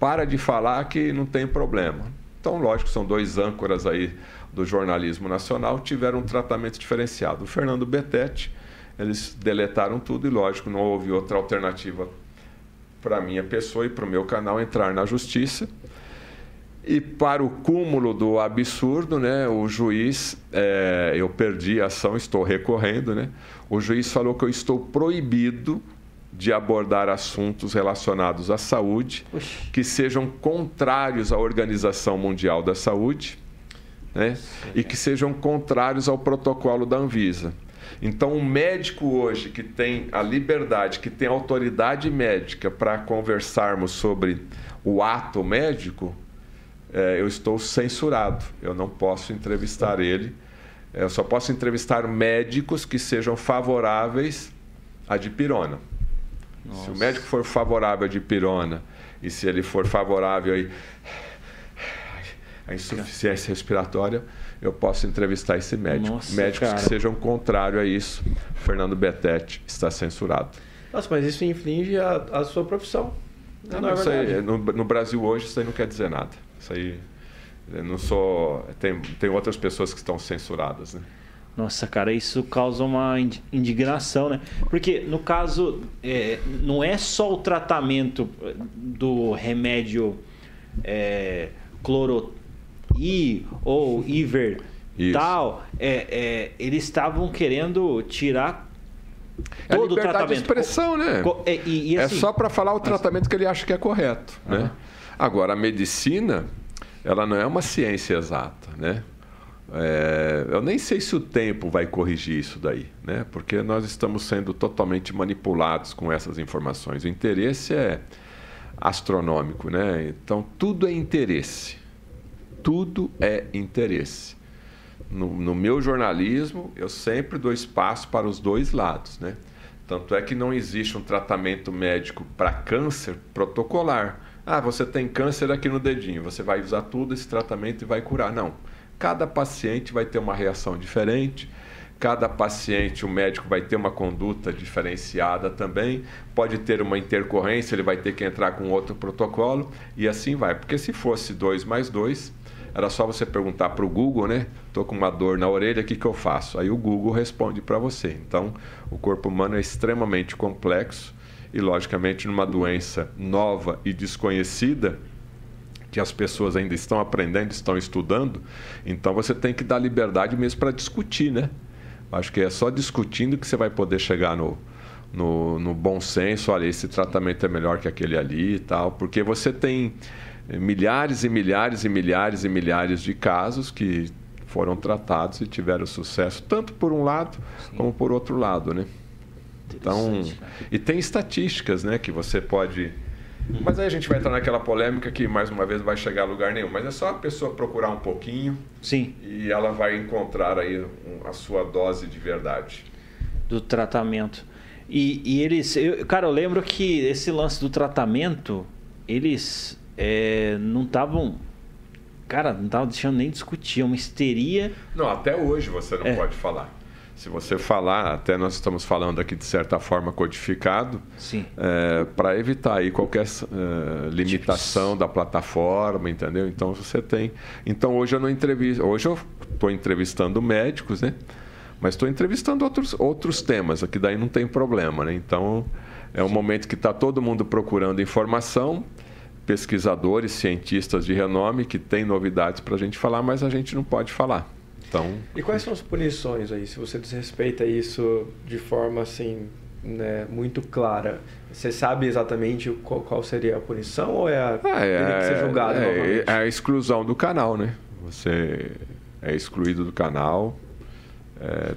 para de falar que não tem problema. Então, lógico, são dois âncoras aí do jornalismo nacional, tiveram um tratamento diferenciado. O Fernando Betete, eles deletaram tudo e, lógico, não houve outra alternativa para minha pessoa e para o meu canal entrar na justiça. E para o cúmulo do absurdo, né, o juiz, é, eu perdi a ação, estou recorrendo, né? O juiz falou que eu estou proibido de abordar assuntos relacionados à saúde que sejam contrários à Organização Mundial da Saúde né? e que sejam contrários ao protocolo da Anvisa. Então, um médico hoje que tem a liberdade, que tem autoridade médica para conversarmos sobre o ato médico, é, eu estou censurado. Eu não posso entrevistar ele. Eu só posso entrevistar médicos que sejam favoráveis à dipirona. Nossa. Se o médico for favorável de pirona e se ele for favorável à insuficiência respiratória, eu posso entrevistar esse médico. Nossa, Médicos cara. que sejam contrários a isso, Fernando Betete está censurado. Nossa, mas isso infringe a, a sua profissão. Não, não, não aí, no, no, Brasil hoje isso aí não quer dizer nada. Isso aí não sou. Tem, tem outras pessoas que estão censuradas, né? Nossa, cara, isso causa uma indignação, né? Porque no caso, é, não é só o tratamento eh, do remédio é, cloro-i ou iver isso. tal, é, é, eles estavam querendo tirar é todo o tratamento. de expressão, né? É, e, e é assim, é só para falar o tratamento que ele acha que é correto, né? Agora, a medicina, ela não é uma ciência exata, né? É, eu nem sei se o tempo vai corrigir isso daí, né? porque nós estamos sendo totalmente manipulados com essas informações. O interesse é astronômico, né? então tudo é interesse. Tudo é interesse. No, no meu jornalismo, eu sempre dou espaço para os dois lados. Né? Tanto é que não existe um tratamento médico para câncer protocolar. Ah, você tem câncer aqui no dedinho, você vai usar tudo esse tratamento e vai curar. Não Cada paciente vai ter uma reação diferente, cada paciente, o médico vai ter uma conduta diferenciada também, pode ter uma intercorrência, ele vai ter que entrar com outro protocolo e assim vai. Porque se fosse 2 mais 2, era só você perguntar para o Google, né? Estou com uma dor na orelha, o que, que eu faço? Aí o Google responde para você. Então, o corpo humano é extremamente complexo e, logicamente, numa doença nova e desconhecida, que as pessoas ainda estão aprendendo, estão estudando, então você tem que dar liberdade mesmo para discutir, né? Acho que é só discutindo que você vai poder chegar no, no, no, bom senso, olha, esse tratamento é melhor que aquele ali e tal, porque você tem milhares e milhares e milhares e milhares de casos que foram tratados e tiveram sucesso, tanto por um lado Sim. como por outro lado, né? Então, e tem estatísticas, né, que você pode mas aí a gente vai entrar naquela polêmica que mais uma vez vai chegar a lugar nenhum. Mas é só a pessoa procurar um pouquinho. Sim. E ela vai encontrar aí a sua dose de verdade. Do tratamento. E, e eles. Eu, cara, eu lembro que esse lance do tratamento, eles é, não estavam. Cara, não estavam deixando nem discutir. É uma histeria. Não, até hoje você não é. pode falar se você falar, até nós estamos falando aqui de certa forma codificado, é, para evitar aí qualquer é, limitação da plataforma, entendeu? Então você tem. Então hoje eu não entrevisto, hoje eu estou entrevistando médicos, né? Mas estou entrevistando outros, outros temas, aqui daí não tem problema, né? Então é um Sim. momento que está todo mundo procurando informação, pesquisadores, cientistas de renome que têm novidades para a gente falar, mas a gente não pode falar. Então, e quais são as punições aí, se você desrespeita isso de forma assim, né, muito clara? Você sabe exatamente qual, qual seria a punição ou é a ah, é, ser julgado é, é, a exclusão do canal, né? Você é excluído do canal. É,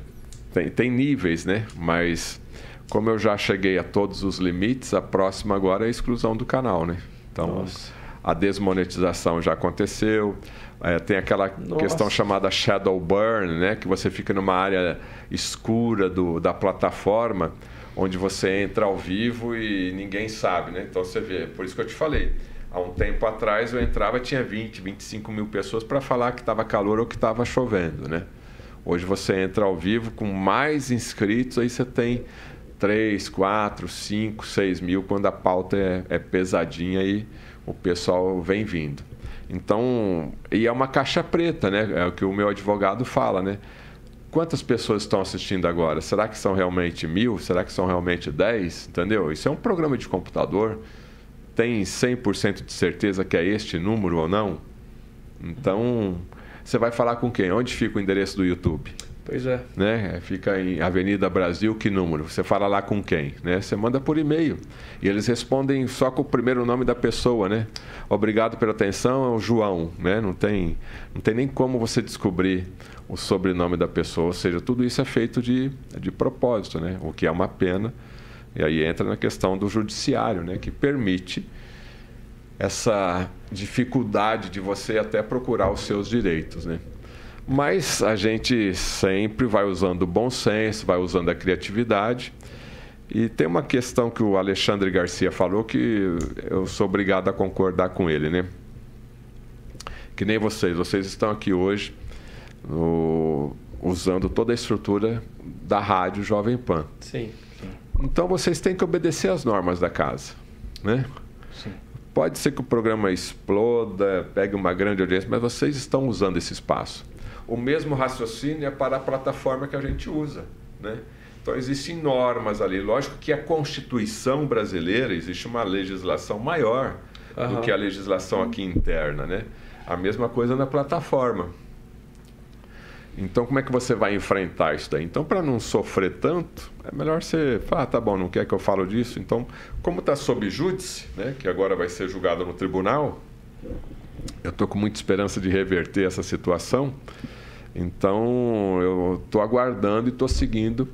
tem, tem níveis, né? Mas como eu já cheguei a todos os limites, a próxima agora é a exclusão do canal, né? Então, Nossa. a desmonetização já aconteceu. É, tem aquela Nossa. questão chamada shadow burn, né? Que você fica numa área escura do, da plataforma, onde você entra ao vivo e ninguém sabe, né? Então você vê, por isso que eu te falei, Há um tempo atrás eu entrava tinha 20, 25 mil pessoas para falar que estava calor ou que estava chovendo, né? Hoje você entra ao vivo com mais inscritos, aí você tem 3, 4, 5, 6 mil quando a pauta é, é pesadinha e o pessoal vem vindo. Então, e é uma caixa preta, né? É o que o meu advogado fala, né? Quantas pessoas estão assistindo agora? Será que são realmente mil? Será que são realmente dez? Entendeu? Isso é um programa de computador tem 100% de certeza que é este número ou não? Então, você vai falar com quem? Onde fica o endereço do YouTube? Pois é. Né? Fica em Avenida Brasil, que número? Você fala lá com quem? Né? Você manda por e-mail. E eles respondem só com o primeiro nome da pessoa, né? Obrigado pela atenção, é o João, né? Não tem, não tem nem como você descobrir o sobrenome da pessoa. Ou seja, tudo isso é feito de, de propósito, né? O que é uma pena e aí entra na questão do judiciário, né, que permite essa dificuldade de você até procurar os seus direitos, né? Mas a gente sempre vai usando o bom senso, vai usando a criatividade. E tem uma questão que o Alexandre Garcia falou que eu sou obrigado a concordar com ele, né? Que nem vocês, vocês estão aqui hoje no, usando toda a estrutura da rádio Jovem Pan. Sim. Então vocês têm que obedecer às normas da casa, né? Sim. Pode ser que o programa exploda, pegue uma grande audiência, mas vocês estão usando esse espaço. O mesmo raciocínio é para a plataforma que a gente usa, né? Então existem normas ali. Lógico que a Constituição brasileira existe uma legislação maior uhum. do que a legislação aqui interna, né? A mesma coisa na plataforma. Então, como é que você vai enfrentar isso daí? Então, para não sofrer tanto, é melhor você falar, ah, tá bom, não quer que eu falo disso? Então, como está sob júdice, né, que agora vai ser julgado no tribunal, eu estou com muita esperança de reverter essa situação. Então, eu estou aguardando e estou seguindo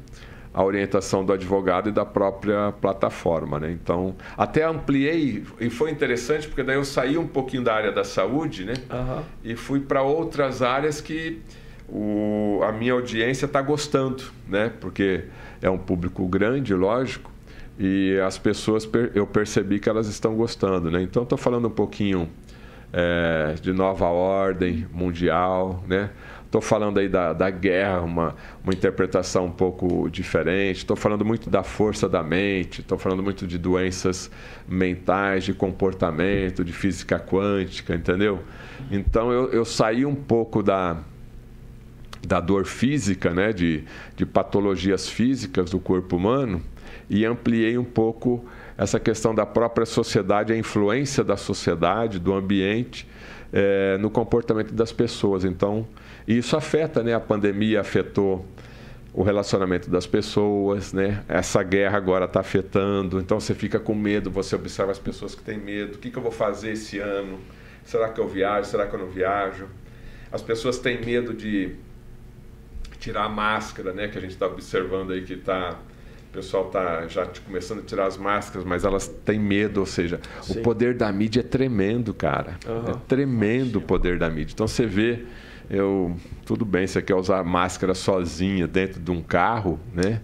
a orientação do advogado e da própria plataforma. Né? Então, até ampliei, e foi interessante, porque daí eu saí um pouquinho da área da saúde né? Uhum. e fui para outras áreas que o, a minha audiência está gostando, né? Porque é um público grande, lógico, e as pessoas eu percebi que elas estão gostando, né? Então estou falando um pouquinho é, de nova ordem mundial, né? Estou falando aí da, da guerra, uma, uma interpretação um pouco diferente. Estou falando muito da força da mente. Estou falando muito de doenças mentais, de comportamento, de física quântica, entendeu? Então eu, eu saí um pouco da, da dor física, né, de, de patologias físicas do corpo humano, e ampliei um pouco essa questão da própria sociedade, a influência da sociedade, do ambiente, é, no comportamento das pessoas. Então, isso afeta, né? A pandemia afetou o relacionamento das pessoas, né? Essa guerra agora está afetando, então você fica com medo, você observa as pessoas que têm medo. O que, que eu vou fazer esse ano? Será que eu viajo? Será que eu não viajo? As pessoas têm medo de tirar a máscara, né? Que a gente está observando aí que tá, o pessoal está já começando a tirar as máscaras, mas elas têm medo, ou seja, Sim. o poder da mídia é tremendo, cara. Uhum. É tremendo o poder da mídia. Então você vê, eu tudo bem, você quer usar máscara sozinha dentro de um carro, né?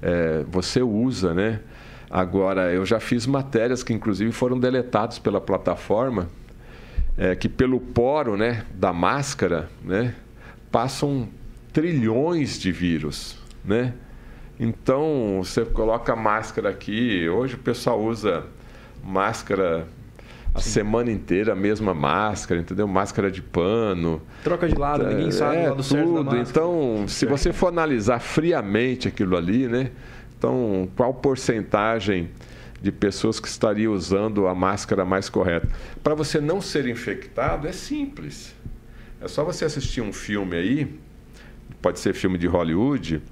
É, você usa, né? Agora, eu já fiz matérias que inclusive foram deletadas pela plataforma, é, que pelo poro né, da máscara, né, passam trilhões de vírus, né? Então, você coloca máscara aqui, hoje o pessoal usa máscara a Sim. semana inteira, a mesma máscara, entendeu? Máscara de pano. Troca de lado, ninguém é, sabe é, tudo. Então, se você for analisar friamente aquilo ali, né? Então, qual porcentagem de pessoas que estariam usando a máscara mais correta? Para você não ser infectado, é simples. É só você assistir um filme aí, pode ser filme de Hollywood,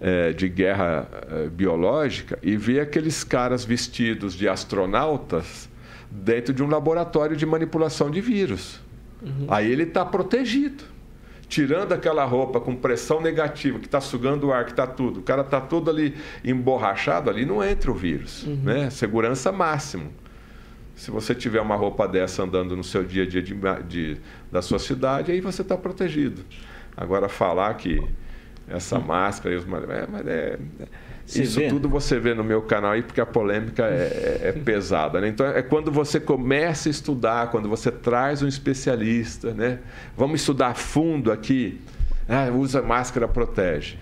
é, de guerra é, biológica, e ver aqueles caras vestidos de astronautas dentro de um laboratório de manipulação de vírus. Uhum. Aí ele está protegido. Tirando aquela roupa com pressão negativa, que está sugando o ar, que está tudo, o cara está todo ali emborrachado, ali não entra o vírus. Uhum. Né? Segurança máximo. Se você tiver uma roupa dessa andando no seu dia a dia de, de, da sua cidade, aí você está protegido. Agora, falar que essa máscara, os, é, mas é, Isso vê? tudo você vê no meu canal aí, porque a polêmica é, é, é pesada. Né? Então, é quando você começa a estudar, quando você traz um especialista, né? Vamos estudar a fundo aqui. Ah, usa máscara, protege.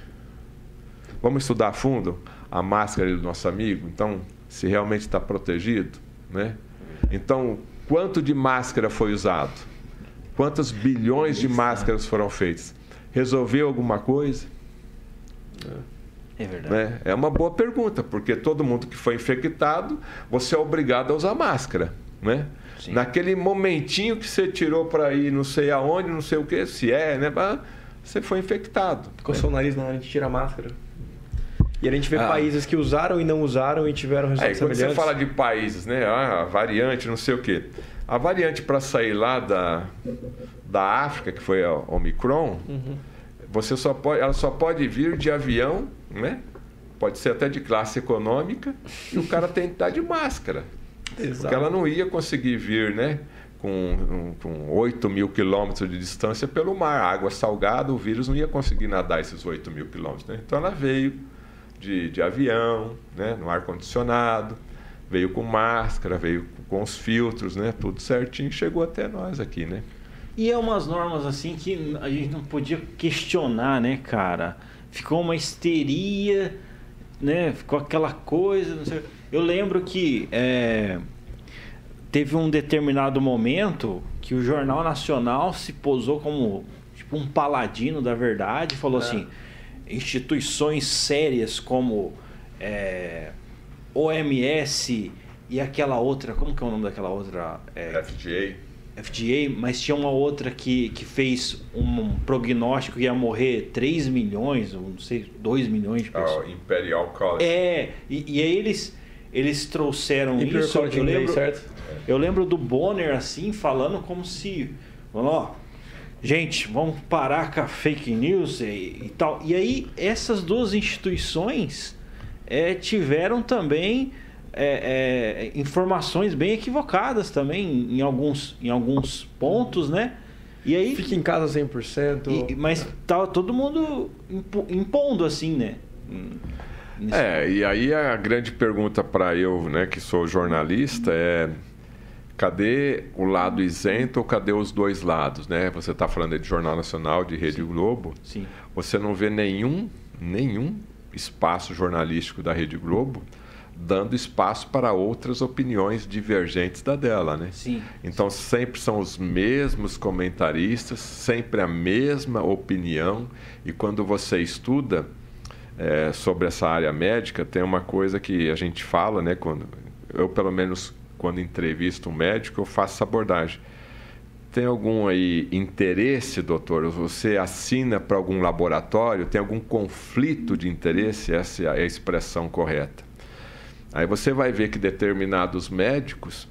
Vamos estudar a fundo a máscara do nosso amigo? Então, se realmente está protegido, né? Então, quanto de máscara foi usado? Quantos bilhões de máscaras foram feitas? Resolveu alguma coisa? É verdade. Né? É uma boa pergunta, porque todo mundo que foi infectado, você é obrigado a usar máscara. Né? Sim. Naquele momentinho que você tirou para ir não sei aonde, não sei o que, se é, né? Você foi infectado. Coçou né? o nariz na hora de tirar a máscara. E a gente vê ah. países que usaram e não usaram e tiveram resultados é, quando você fala de países, né? Ah, variante, não sei o quê. A variante para sair lá da, da África, que foi a Omicron, uhum. você só pode, ela só pode vir de avião, né? Pode ser até de classe econômica, e o cara tem que estar de máscara. Exato. Porque ela não ia conseguir vir, né? Com, com 8 mil quilômetros de distância pelo mar, água salgada, o vírus não ia conseguir nadar esses 8 mil quilômetros. Né? Então ela veio de, de avião, né? no ar-condicionado, veio com máscara, veio com os filtros, né? tudo certinho, chegou até nós aqui. Né? E é umas normas assim que a gente não podia questionar, né, cara? Ficou uma histeria, né? Ficou aquela coisa, não sei. Eu lembro que é, teve um determinado momento que o Jornal Nacional se posou como tipo um paladino da verdade, falou é. assim: instituições sérias como é, OMS e aquela outra, como que é o nome daquela outra? É, FDA. FDA, mas tinha uma outra que, que fez um prognóstico que ia morrer 3 milhões, ou não sei, 2 milhões de ah, pessoas. Oh, Imperial College. É, e, e aí eles, eles trouxeram Imperial isso. Eu lembro, certo? eu lembro do Bonner assim, falando como se. Ó, gente, vamos parar com a fake news e, e tal. E aí, essas duas instituições é, tiveram também é, é, informações bem equivocadas também em alguns, em alguns pontos, né? E aí, Fica em casa 100%. E, mas tá todo mundo impondo assim, né? É, e aí a grande pergunta para eu, né, que sou jornalista, é cadê o lado isento ou cadê os dois lados, né? Você está falando de Jornal Nacional, de Rede Sim. Globo. Sim. Você não vê nenhum, nenhum espaço jornalístico da Rede Globo dando espaço para outras opiniões divergentes da dela, né? Sim. Então sempre são os mesmos comentaristas, sempre a mesma opinião. E quando você estuda é, sobre essa área médica, tem uma coisa que a gente fala, né? Quando eu pelo menos quando entrevisto um médico, eu faço essa abordagem. Tem algum aí interesse, doutor? Você assina para algum laboratório? Tem algum conflito de interesse? Essa é a expressão correta. Aí você vai ver que determinados médicos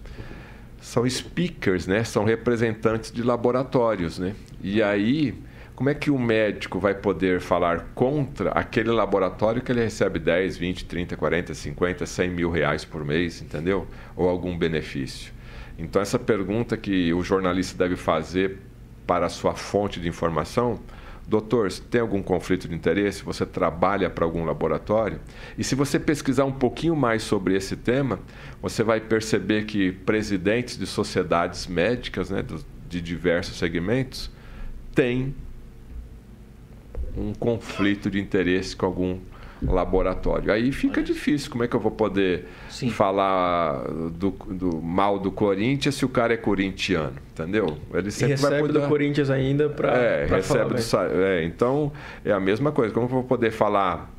são speakers, né? São representantes de laboratórios, né? E aí como é que o médico vai poder falar contra aquele laboratório que ele recebe 10, 20, 30, 40, 50, 100 mil reais por mês, entendeu? Ou algum benefício? Então, essa pergunta que o jornalista deve fazer para a sua fonte de informação, doutor, tem algum conflito de interesse? Você trabalha para algum laboratório? E se você pesquisar um pouquinho mais sobre esse tema, você vai perceber que presidentes de sociedades médicas, né, de diversos segmentos, têm um conflito de interesse com algum laboratório. Aí fica difícil. Como é que eu vou poder Sim. falar do, do, mal do Corinthians se o cara é corintiano? Entendeu? Ele sempre e recebe vai poder... do Corinthians ainda para. É, pra recebe falar, do... é, Então é a mesma coisa. Como eu vou poder falar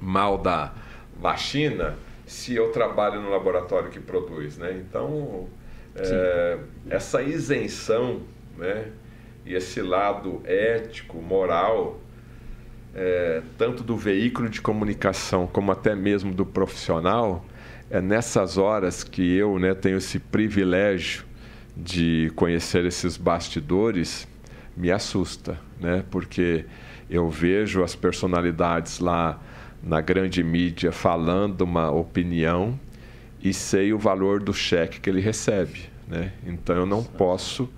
mal da vacina se eu trabalho no laboratório que produz, né? Então é, essa isenção, né? E esse lado ético, moral é, tanto do veículo de comunicação como até mesmo do profissional, é nessas horas que eu né, tenho esse privilégio de conhecer esses bastidores, me assusta, né? porque eu vejo as personalidades lá na grande mídia falando uma opinião e sei o valor do cheque que ele recebe. Né? Então eu não posso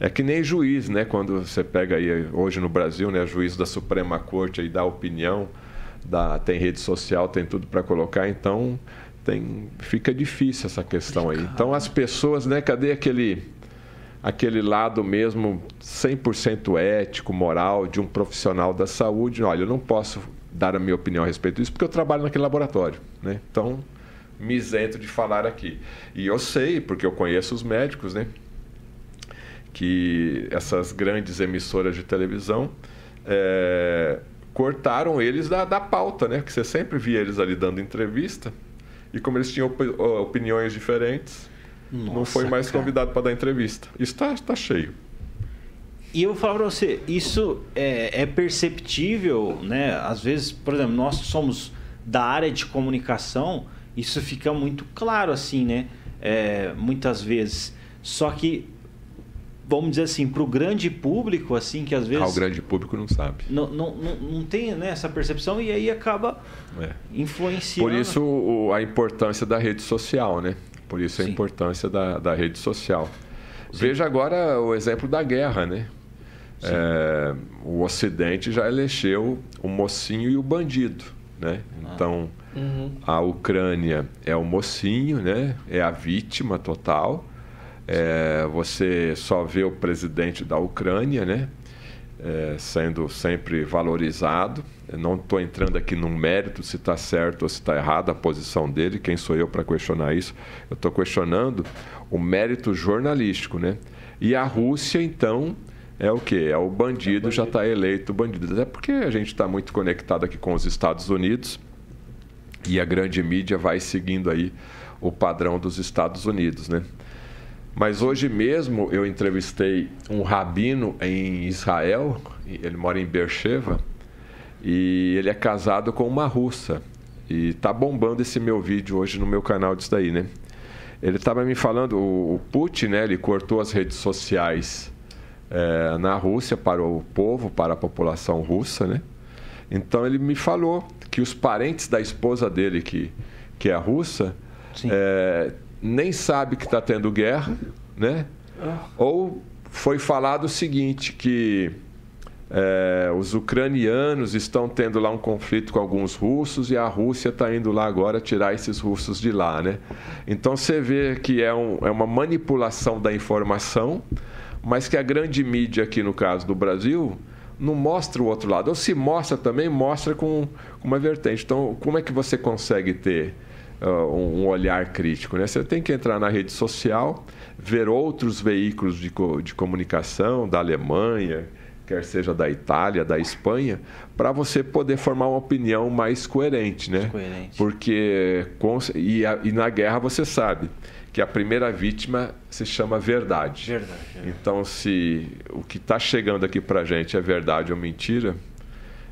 é que nem juiz, né? Quando você pega aí hoje no Brasil, né, juiz da Suprema Corte aí dá opinião da, tem rede social, tem tudo para colocar, então tem, fica difícil essa questão aí. Então as pessoas, né, cadê aquele aquele lado mesmo 100% ético, moral de um profissional da saúde? Olha, eu não posso dar a minha opinião a respeito disso porque eu trabalho naquele laboratório, né? Então me isento de falar aqui. E eu sei, porque eu conheço os médicos, né? Que essas grandes emissoras de televisão é, cortaram eles da, da pauta, né? Que você sempre via eles ali dando entrevista. E como eles tinham opiniões diferentes, Nossa, não foi mais cara. convidado para dar entrevista. Isso está tá cheio. E eu vou falar para você, isso é, é, perceptível, né? Às vezes, por exemplo, nós somos da área de comunicação, isso fica muito claro assim, né? É, muitas vezes. Só que vamos dizer assim, para o grande público, assim, que às vezes. Ah, o grande público não sabe. Não, não, não, não tem né, essa percepção e aí acaba é. influenciando. Por isso o, a importância da rede social, né? Por isso a Sim. importância da, da rede social. Sim. Veja agora o exemplo da guerra, né? É, o Ocidente já elegeu o mocinho e o bandido, né? Ah. Então uhum. a Ucrânia é o mocinho, né? É a vítima total é, você só vê o presidente da Ucrânia, né? É, sendo sempre valorizado. Eu não estou entrando aqui num mérito se está certo ou se está errado a posição dele. Quem sou eu para questionar isso? Eu estou questionando o mérito jornalístico, né? E a Rússia, então, é o que? É o bandido, já está eleito bandido. Até porque a gente está muito conectado aqui com os Estados Unidos e a grande mídia vai seguindo aí o padrão dos Estados Unidos, né? Mas hoje mesmo eu entrevistei um rabino em Israel, ele mora em Beersheba, e ele é casado com uma russa. E tá bombando esse meu vídeo hoje no meu canal disso daí, né? Ele estava me falando, o, Putin, né, ele cortou as redes sociais é, na Rússia para o povo, para a população russa, né? Então ele me falou que os parentes da esposa dele, que, que é russa, é, nem sabe que está tendo guerra, né? Ah. Ou foi falado o seguinte, que é, os ucranianos estão tendo lá um conflito com alguns russos e a Rússia está indo lá agora tirar esses russos de lá, né? Então você vê que é, um, é uma manipulação da informação, mas que a grande mídia aqui no caso do Brasil não mostra o outro lado. Ou se mostra também, mostra com, com uma vertente. Então, como é que você consegue ter um olhar crítico. Né? Você tem que entrar na rede social, ver outros veículos de, de comunicação da Alemanha, quer seja da Itália, da Espanha, para você poder formar uma opinião mais coerente, né? Coerente. Porque e, a, e, na guerra você sabe que a primeira vítima se chama verdade. Verdade. É. Então, se o que está chegando aqui para gente é verdade ou mentira,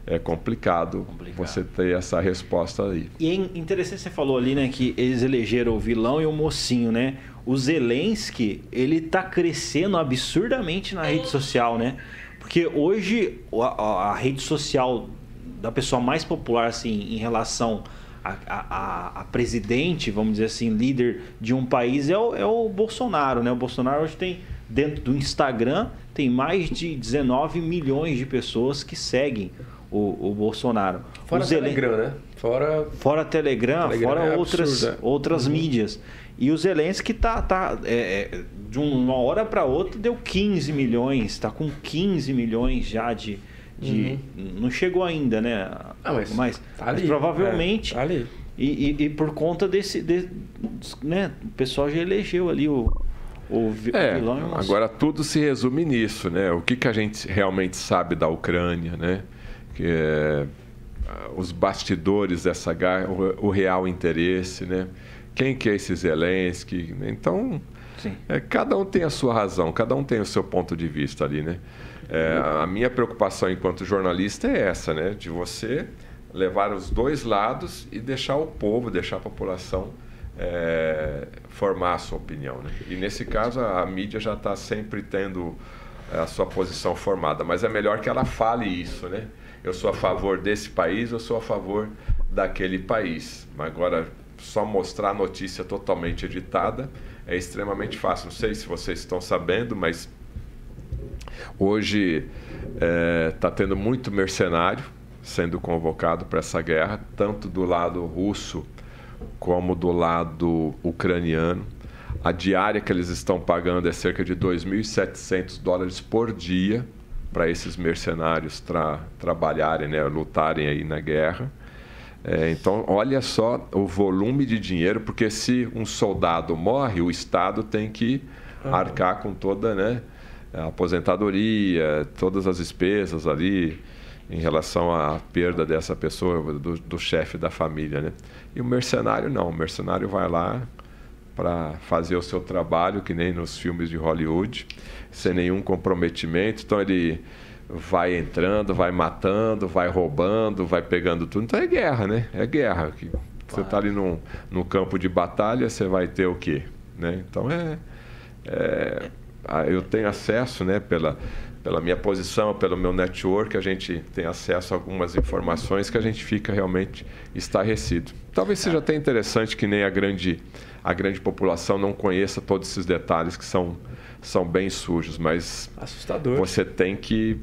é complicado, complicado, você ter essa resposta aí. E é interessante você falou ali, né, que eles elegeram o vilão e o mocinho, né? O Zelensky, ele tá crescendo absurdamente na rede social, né? Porque hoje a, a rede social da pessoa mais popular, assim, em relação a, a, a, presidente, vamos dizer assim, líder de um país é o, é o Bolsonaro, né? O Bolsonaro hoje tem, dentro do Instagram, tem mais de 19 milhões de pessoas que seguem o, o Bolsonaro. Fora o Telegram, né? Fora, fora Telegram, Telegram fora é outras, absurdo, é. outras uhum. mídias. E o Zelensky tá, tá é, é de uma hora para outra deu 15 milhões, está com 15 milhões já de, de uhum. não chegou ainda, né? Ah, mas, mas, tá mas provavelmente é, tá ali. E, e, e, por conta desse, de, né? O pessoal já elegeu ali o, o é, vilão. Agora tudo se resume nisso, né? O que, que a gente realmente sabe da Ucrânia, né? Que é, os bastidores dessa guerra, o, o, real interesse, né? Quem que é esse Zelensky? Então, é, cada um tem a sua razão, cada um tem o seu ponto de vista ali, né? É, a minha preocupação enquanto jornalista é essa, né? De você levar os dois lados e deixar o povo, deixar a população é, formar a sua opinião. Né? E nesse caso a, a mídia já está sempre tendo a sua posição formada, mas é melhor que ela fale isso, né? Eu sou a favor desse país, eu sou a favor daquele país. Mas agora, só mostrar a notícia totalmente editada é extremamente fácil. Não sei se vocês estão sabendo, mas hoje está é, tá tendo muito mercenário sendo convocado para essa guerra, tanto do lado russo como do lado ucraniano. A diária que eles estão pagando é cerca de 2.700 dólares por dia para esses mercenários tra trabalharem, né, lutarem aí na guerra. É, então, olha só o volume de dinheiro, porque se um soldado morre, o Estado tem que arcar com toda né, a aposentadoria, todas as despesas ali em relação à perda dessa pessoa, do, do chefe da família. Né? E o mercenário não, o mercenário vai lá para fazer o seu trabalho, que nem nos filmes de Hollywood, sem nenhum comprometimento. Então ele vai entrando, vai matando, vai roubando, vai pegando tudo. Então é guerra, né? É guerra. Você está ali no, no campo de batalha, você vai ter o quê? Né? Então é, é, eu tenho acesso, né, pela, pela minha posição, pelo meu network, a gente tem acesso a algumas informações que a gente fica realmente estarrecido. Talvez seja até interessante que nem a grande, a grande população não conheça todos esses detalhes que são, são bem sujos, mas Assustador. você tem que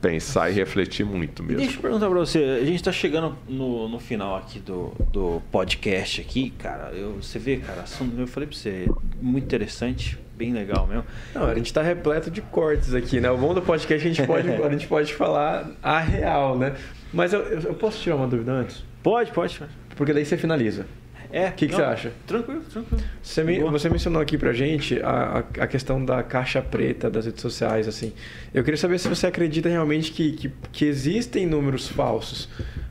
pensar e refletir muito mesmo. Deixa eu perguntar para você, a gente está chegando no, no final aqui do, do podcast aqui, cara, eu, você vê, cara, eu falei para você, muito interessante, bem legal mesmo. Não, a gente está repleto de cortes aqui, né? O bom do podcast a gente pode, a gente pode falar a real, né? Mas eu, eu posso tirar uma dúvida antes? Pode, pode. Porque daí você finaliza. É. O que, que você acha? Tranquilo, tranquilo. Você, me, você mencionou aqui pra gente a, a, questão da caixa preta das redes sociais, assim. Eu queria saber se você acredita realmente que, que, que existem números falsos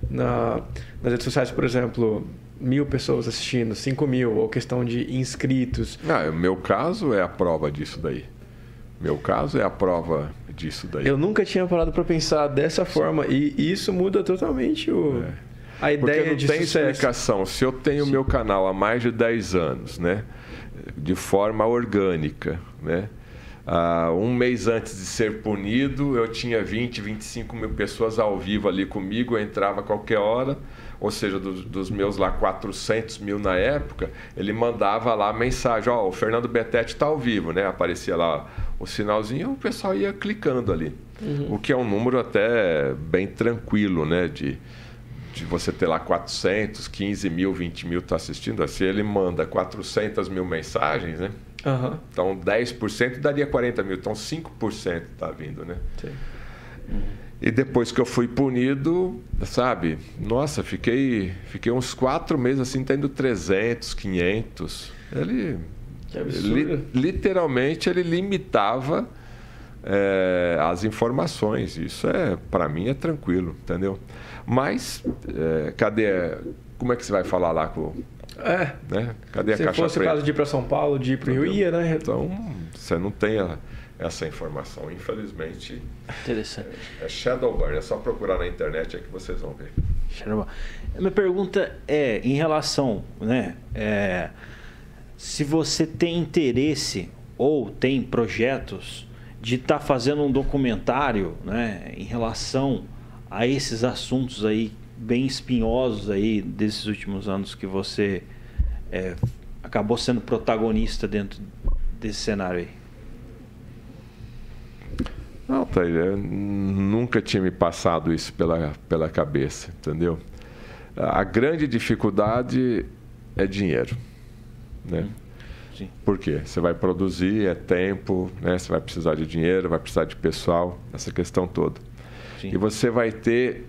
na, nas redes sociais, por exemplo, mil pessoas assistindo, cinco mil, ou questão de inscritos. Ah, o meu caso é a prova disso daí. Meu caso é a prova disso daí. Eu nunca tinha parado para pensar dessa forma e isso muda totalmente o... É a ideia Porque não de tem sucesso. explicação. Se eu tenho o meu canal há mais de 10 anos, né? de forma orgânica, né? Uh, um mês antes de ser punido, eu tinha 20, 25 mil pessoas ao vivo ali comigo, eu entrava a qualquer hora, ou seja, dos, dos meus lá 400 mil na época, ele mandava lá a mensagem: Ó, oh, o Fernando Betete está ao vivo, né? Aparecia lá o sinalzinho, o pessoal ia clicando ali. Uhum. O que é um número até bem tranquilo, né? De, de você ter lá 400, 15 mil, 20 mil tá assistindo, se ele manda 400 mil mensagens, né? Uhum. Então 10% daria 40 mil, então 5% tá vindo, né? Sim. E depois que eu fui punido, sabe? Nossa, fiquei, fiquei uns quatro meses assim, tendo 300, 500. Ele, li, literalmente, ele limitava é, as informações. Isso é, para mim, é tranquilo, entendeu? Mas, é, cadê. Como é que você vai falar lá com. É. Né? Cadê a Se caixa fosse preta? o caso de ir para São Paulo, de ir para o Rio, ia, né? Então, você não tem a, essa informação, infelizmente. Interessante. É, é Shadowburn, é só procurar na internet é que vocês vão ver. Shadowburn. Minha pergunta é em relação, né? É, se você tem interesse ou tem projetos de estar tá fazendo um documentário, né, em relação a esses assuntos aí bem espinhosos aí desses últimos anos que você é, acabou sendo protagonista dentro desse cenário aí? Não, Thaíra, nunca tinha me passado isso pela, pela cabeça, entendeu? A grande dificuldade é dinheiro, né? Sim. Por quê? Você vai produzir, é tempo, né? Você vai precisar de dinheiro, vai precisar de pessoal, essa questão toda. Sim. E você vai ter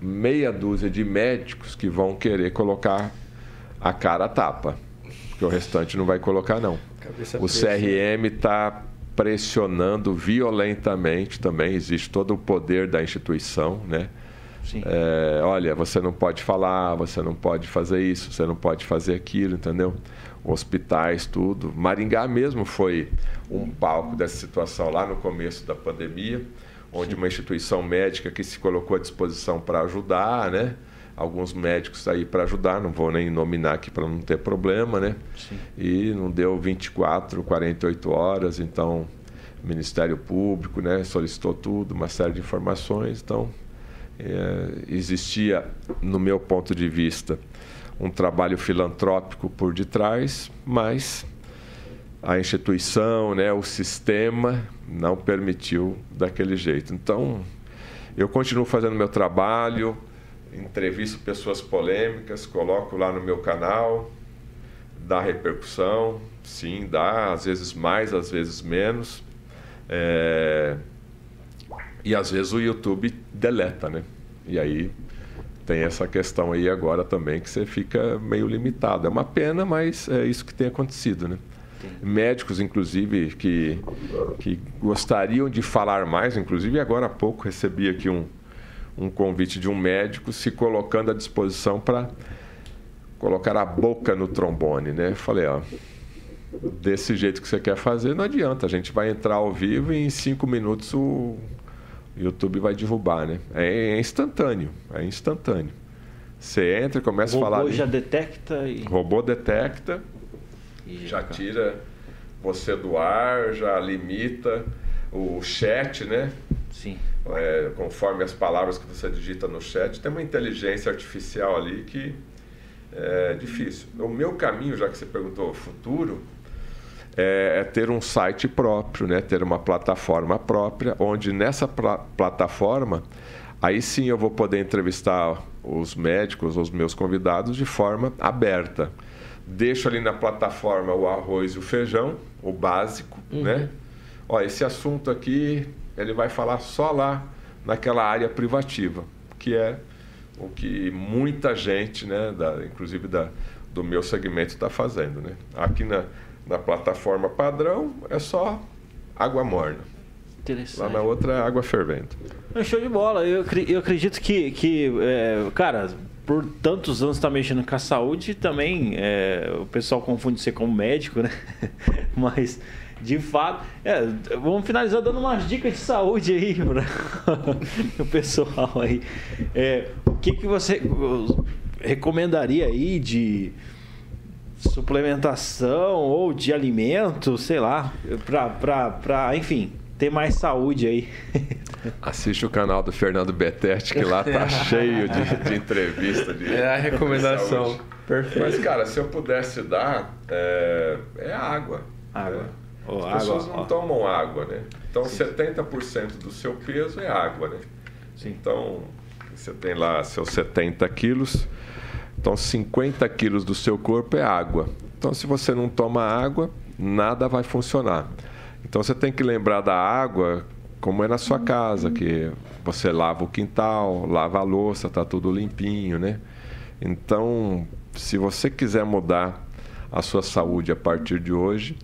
meia dúzia de médicos que vão querer colocar a cara a tapa, porque o restante não vai colocar não. Cabeça o CRM está pressionando violentamente também, existe todo o poder da instituição, né? É, olha, você não pode falar, você não pode fazer isso, você não pode fazer aquilo, entendeu? Hospitais, tudo. Maringá mesmo foi um palco dessa situação lá no começo da pandemia onde uma instituição médica que se colocou à disposição para ajudar, né? Alguns médicos aí para ajudar, não vou nem nominar aqui para não ter problema, né? Sim. E não deu 24, 48 horas, então o Ministério Público, né, solicitou tudo, uma série de informações, então é, existia, no meu ponto de vista, um trabalho filantrópico por detrás, mas a instituição, né, o sistema não permitiu daquele jeito. Então, Eu continuo fazendo meu trabalho, entrevisto pessoas polêmicas, coloco lá no meu canal, dá repercussão, sim, dá, às vezes mais, às vezes menos. É... E às vezes o YouTube deleta, né? E aí tem essa questão aí agora também que você fica meio limitado. É uma pena, mas é isso que tem acontecido, né? Médicos, inclusive, que, que gostariam de falar mais, inclusive agora há pouco recebi aqui um, um convite de um médico se colocando à disposição para colocar a boca no trombone, né? Falei, ó, desse jeito que você quer fazer, não adianta. A gente vai entrar ao vivo e em cinco minutos o YouTube vai derrubar, né? É, é instantâneo, é instantâneo. Você entra e começa a falar. O robô já detecta e. Robô detecta, já tira você do ar, já limita o chat, né? Sim. É, conforme as palavras que você digita no chat, tem uma inteligência artificial ali que é difícil. O meu caminho, já que você perguntou futuro, é, é ter um site próprio, né? ter uma plataforma própria, onde nessa plataforma, aí sim eu vou poder entrevistar os médicos, os meus convidados, de forma aberta. Deixo ali na plataforma o arroz e o feijão, o básico, uhum. né? Ó, esse assunto aqui, ele vai falar só lá naquela área privativa, que é o que muita gente, né, da, inclusive da, do meu segmento, está fazendo. Né? Aqui na, na plataforma padrão é só água morna. Lá na outra é água fervendo. É show de bola. Eu, eu acredito que, que é, cara, por tantos anos está mexendo com a saúde, também é, o pessoal confunde ser como médico, né? Mas de fato. É, vamos finalizar dando umas dicas de saúde aí para o pessoal aí. É, o que, que você recomendaria aí de suplementação ou de alimento, sei lá, para, enfim, ter mais saúde aí. Assiste o canal do Fernando Betete, que lá tá cheio de, de entrevista. De, é a recomendação. Perfeito. Mas, cara, se eu pudesse dar, é, é água. Água. É. Oh, As pessoas água, não ó. tomam água, né? Então, Sim. 70% do seu peso é água, né? Sim. Então, você tem lá seus 70 quilos, então 50 quilos do seu corpo é água. Então, se você não toma água, nada vai funcionar. Então, você tem que lembrar da água como é na sua casa, que você lava o quintal, lava a louça, tá tudo limpinho, né? Então, se você quiser mudar a sua saúde a partir de hoje,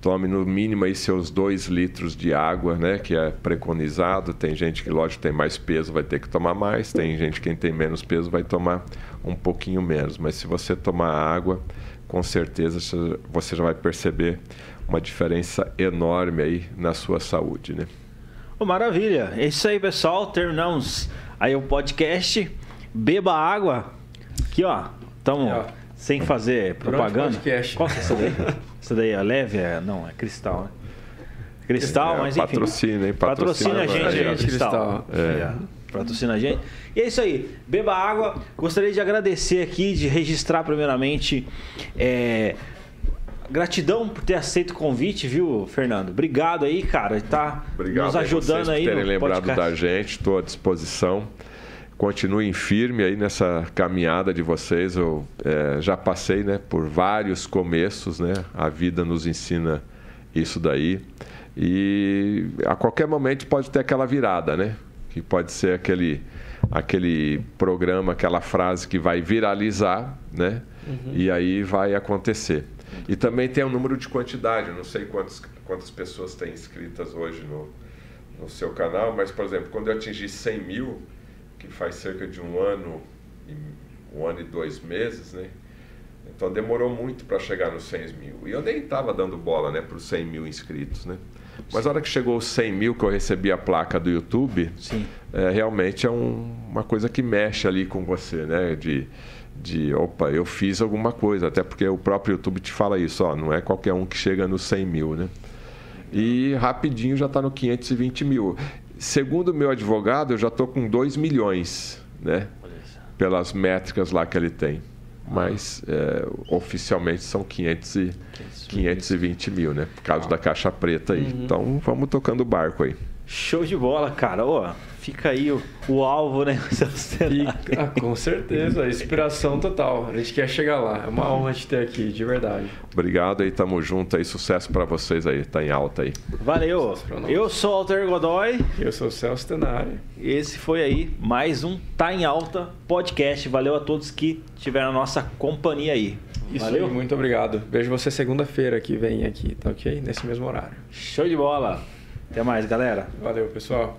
tome no mínimo aí seus 2 litros de água, né, que é preconizado. Tem gente que, lógico, tem mais peso, vai ter que tomar mais. Tem gente que tem menos peso, vai tomar um pouquinho menos. Mas se você tomar água, com certeza você já vai perceber uma diferença enorme aí na sua saúde, né? Oh, maravilha! É isso aí, pessoal. Terminamos aí o podcast. Beba água. Aqui, ó. Estamos sem fazer propaganda. Qual que é essa daí? essa daí é leve? É... Não, é cristal, né? Cristal, é, mas enfim. Patrocina, hein? Patrocina, patrocina a gente, gente cristal. cristal. É. Patrocina a gente. E é isso aí. Beba água. Gostaria de agradecer aqui, de registrar primeiramente. É... Gratidão por ter aceito o convite, viu, Fernando? Obrigado aí, cara. Tá Obrigado nos ajudando aí. Por terem lembrado podcast. da gente, estou à disposição continuem firme aí nessa caminhada de vocês. Eu é, já passei né, por vários começos, né? A vida nos ensina isso daí. E a qualquer momento pode ter aquela virada, né? Que pode ser aquele, aquele programa, aquela frase que vai viralizar, né? Uhum. E aí vai acontecer. E também tem um número de quantidade. Eu não sei quantas, quantas pessoas têm inscritas hoje no, no seu canal, mas, por exemplo, quando eu atingir 100 mil, que faz cerca de um ano, um ano e dois meses, né? Então demorou muito para chegar nos 100 mil. E eu nem estava dando bola né, para os 100 mil inscritos. Né? Mas a hora que chegou os 100 mil que eu recebi a placa do YouTube, é, realmente é um, uma coisa que mexe ali com você, né? De, de, opa, eu fiz alguma coisa. Até porque o próprio YouTube te fala isso, ó, não é qualquer um que chega nos 100 mil, né? E rapidinho já está no 520 mil. Segundo meu advogado, eu já estou com 2 milhões, né? Pelas métricas lá que ele tem. Mas é, oficialmente são 500 e, 520 mil, né? Por causa da caixa preta aí. Uhum. Então vamos tocando o barco aí. Show de bola, cara. Ô, fica aí o, o alvo, né? Fica, com certeza, inspiração total. A gente quer chegar lá. É uma honra te ter aqui, de verdade. Obrigado aí, tamo junto aí. Sucesso para vocês aí, tá em alta aí. Valeu. Eu sou o Alter Godoy. Eu sou o Celso Tenari. Esse foi aí mais um Tá em Alta podcast. Valeu a todos que tiveram a nossa companhia aí. Isso Valeu. Aí, muito obrigado. Vejo você segunda-feira que vem aqui, tá ok? Nesse mesmo horário. Show de bola. Até mais, galera. Valeu, pessoal.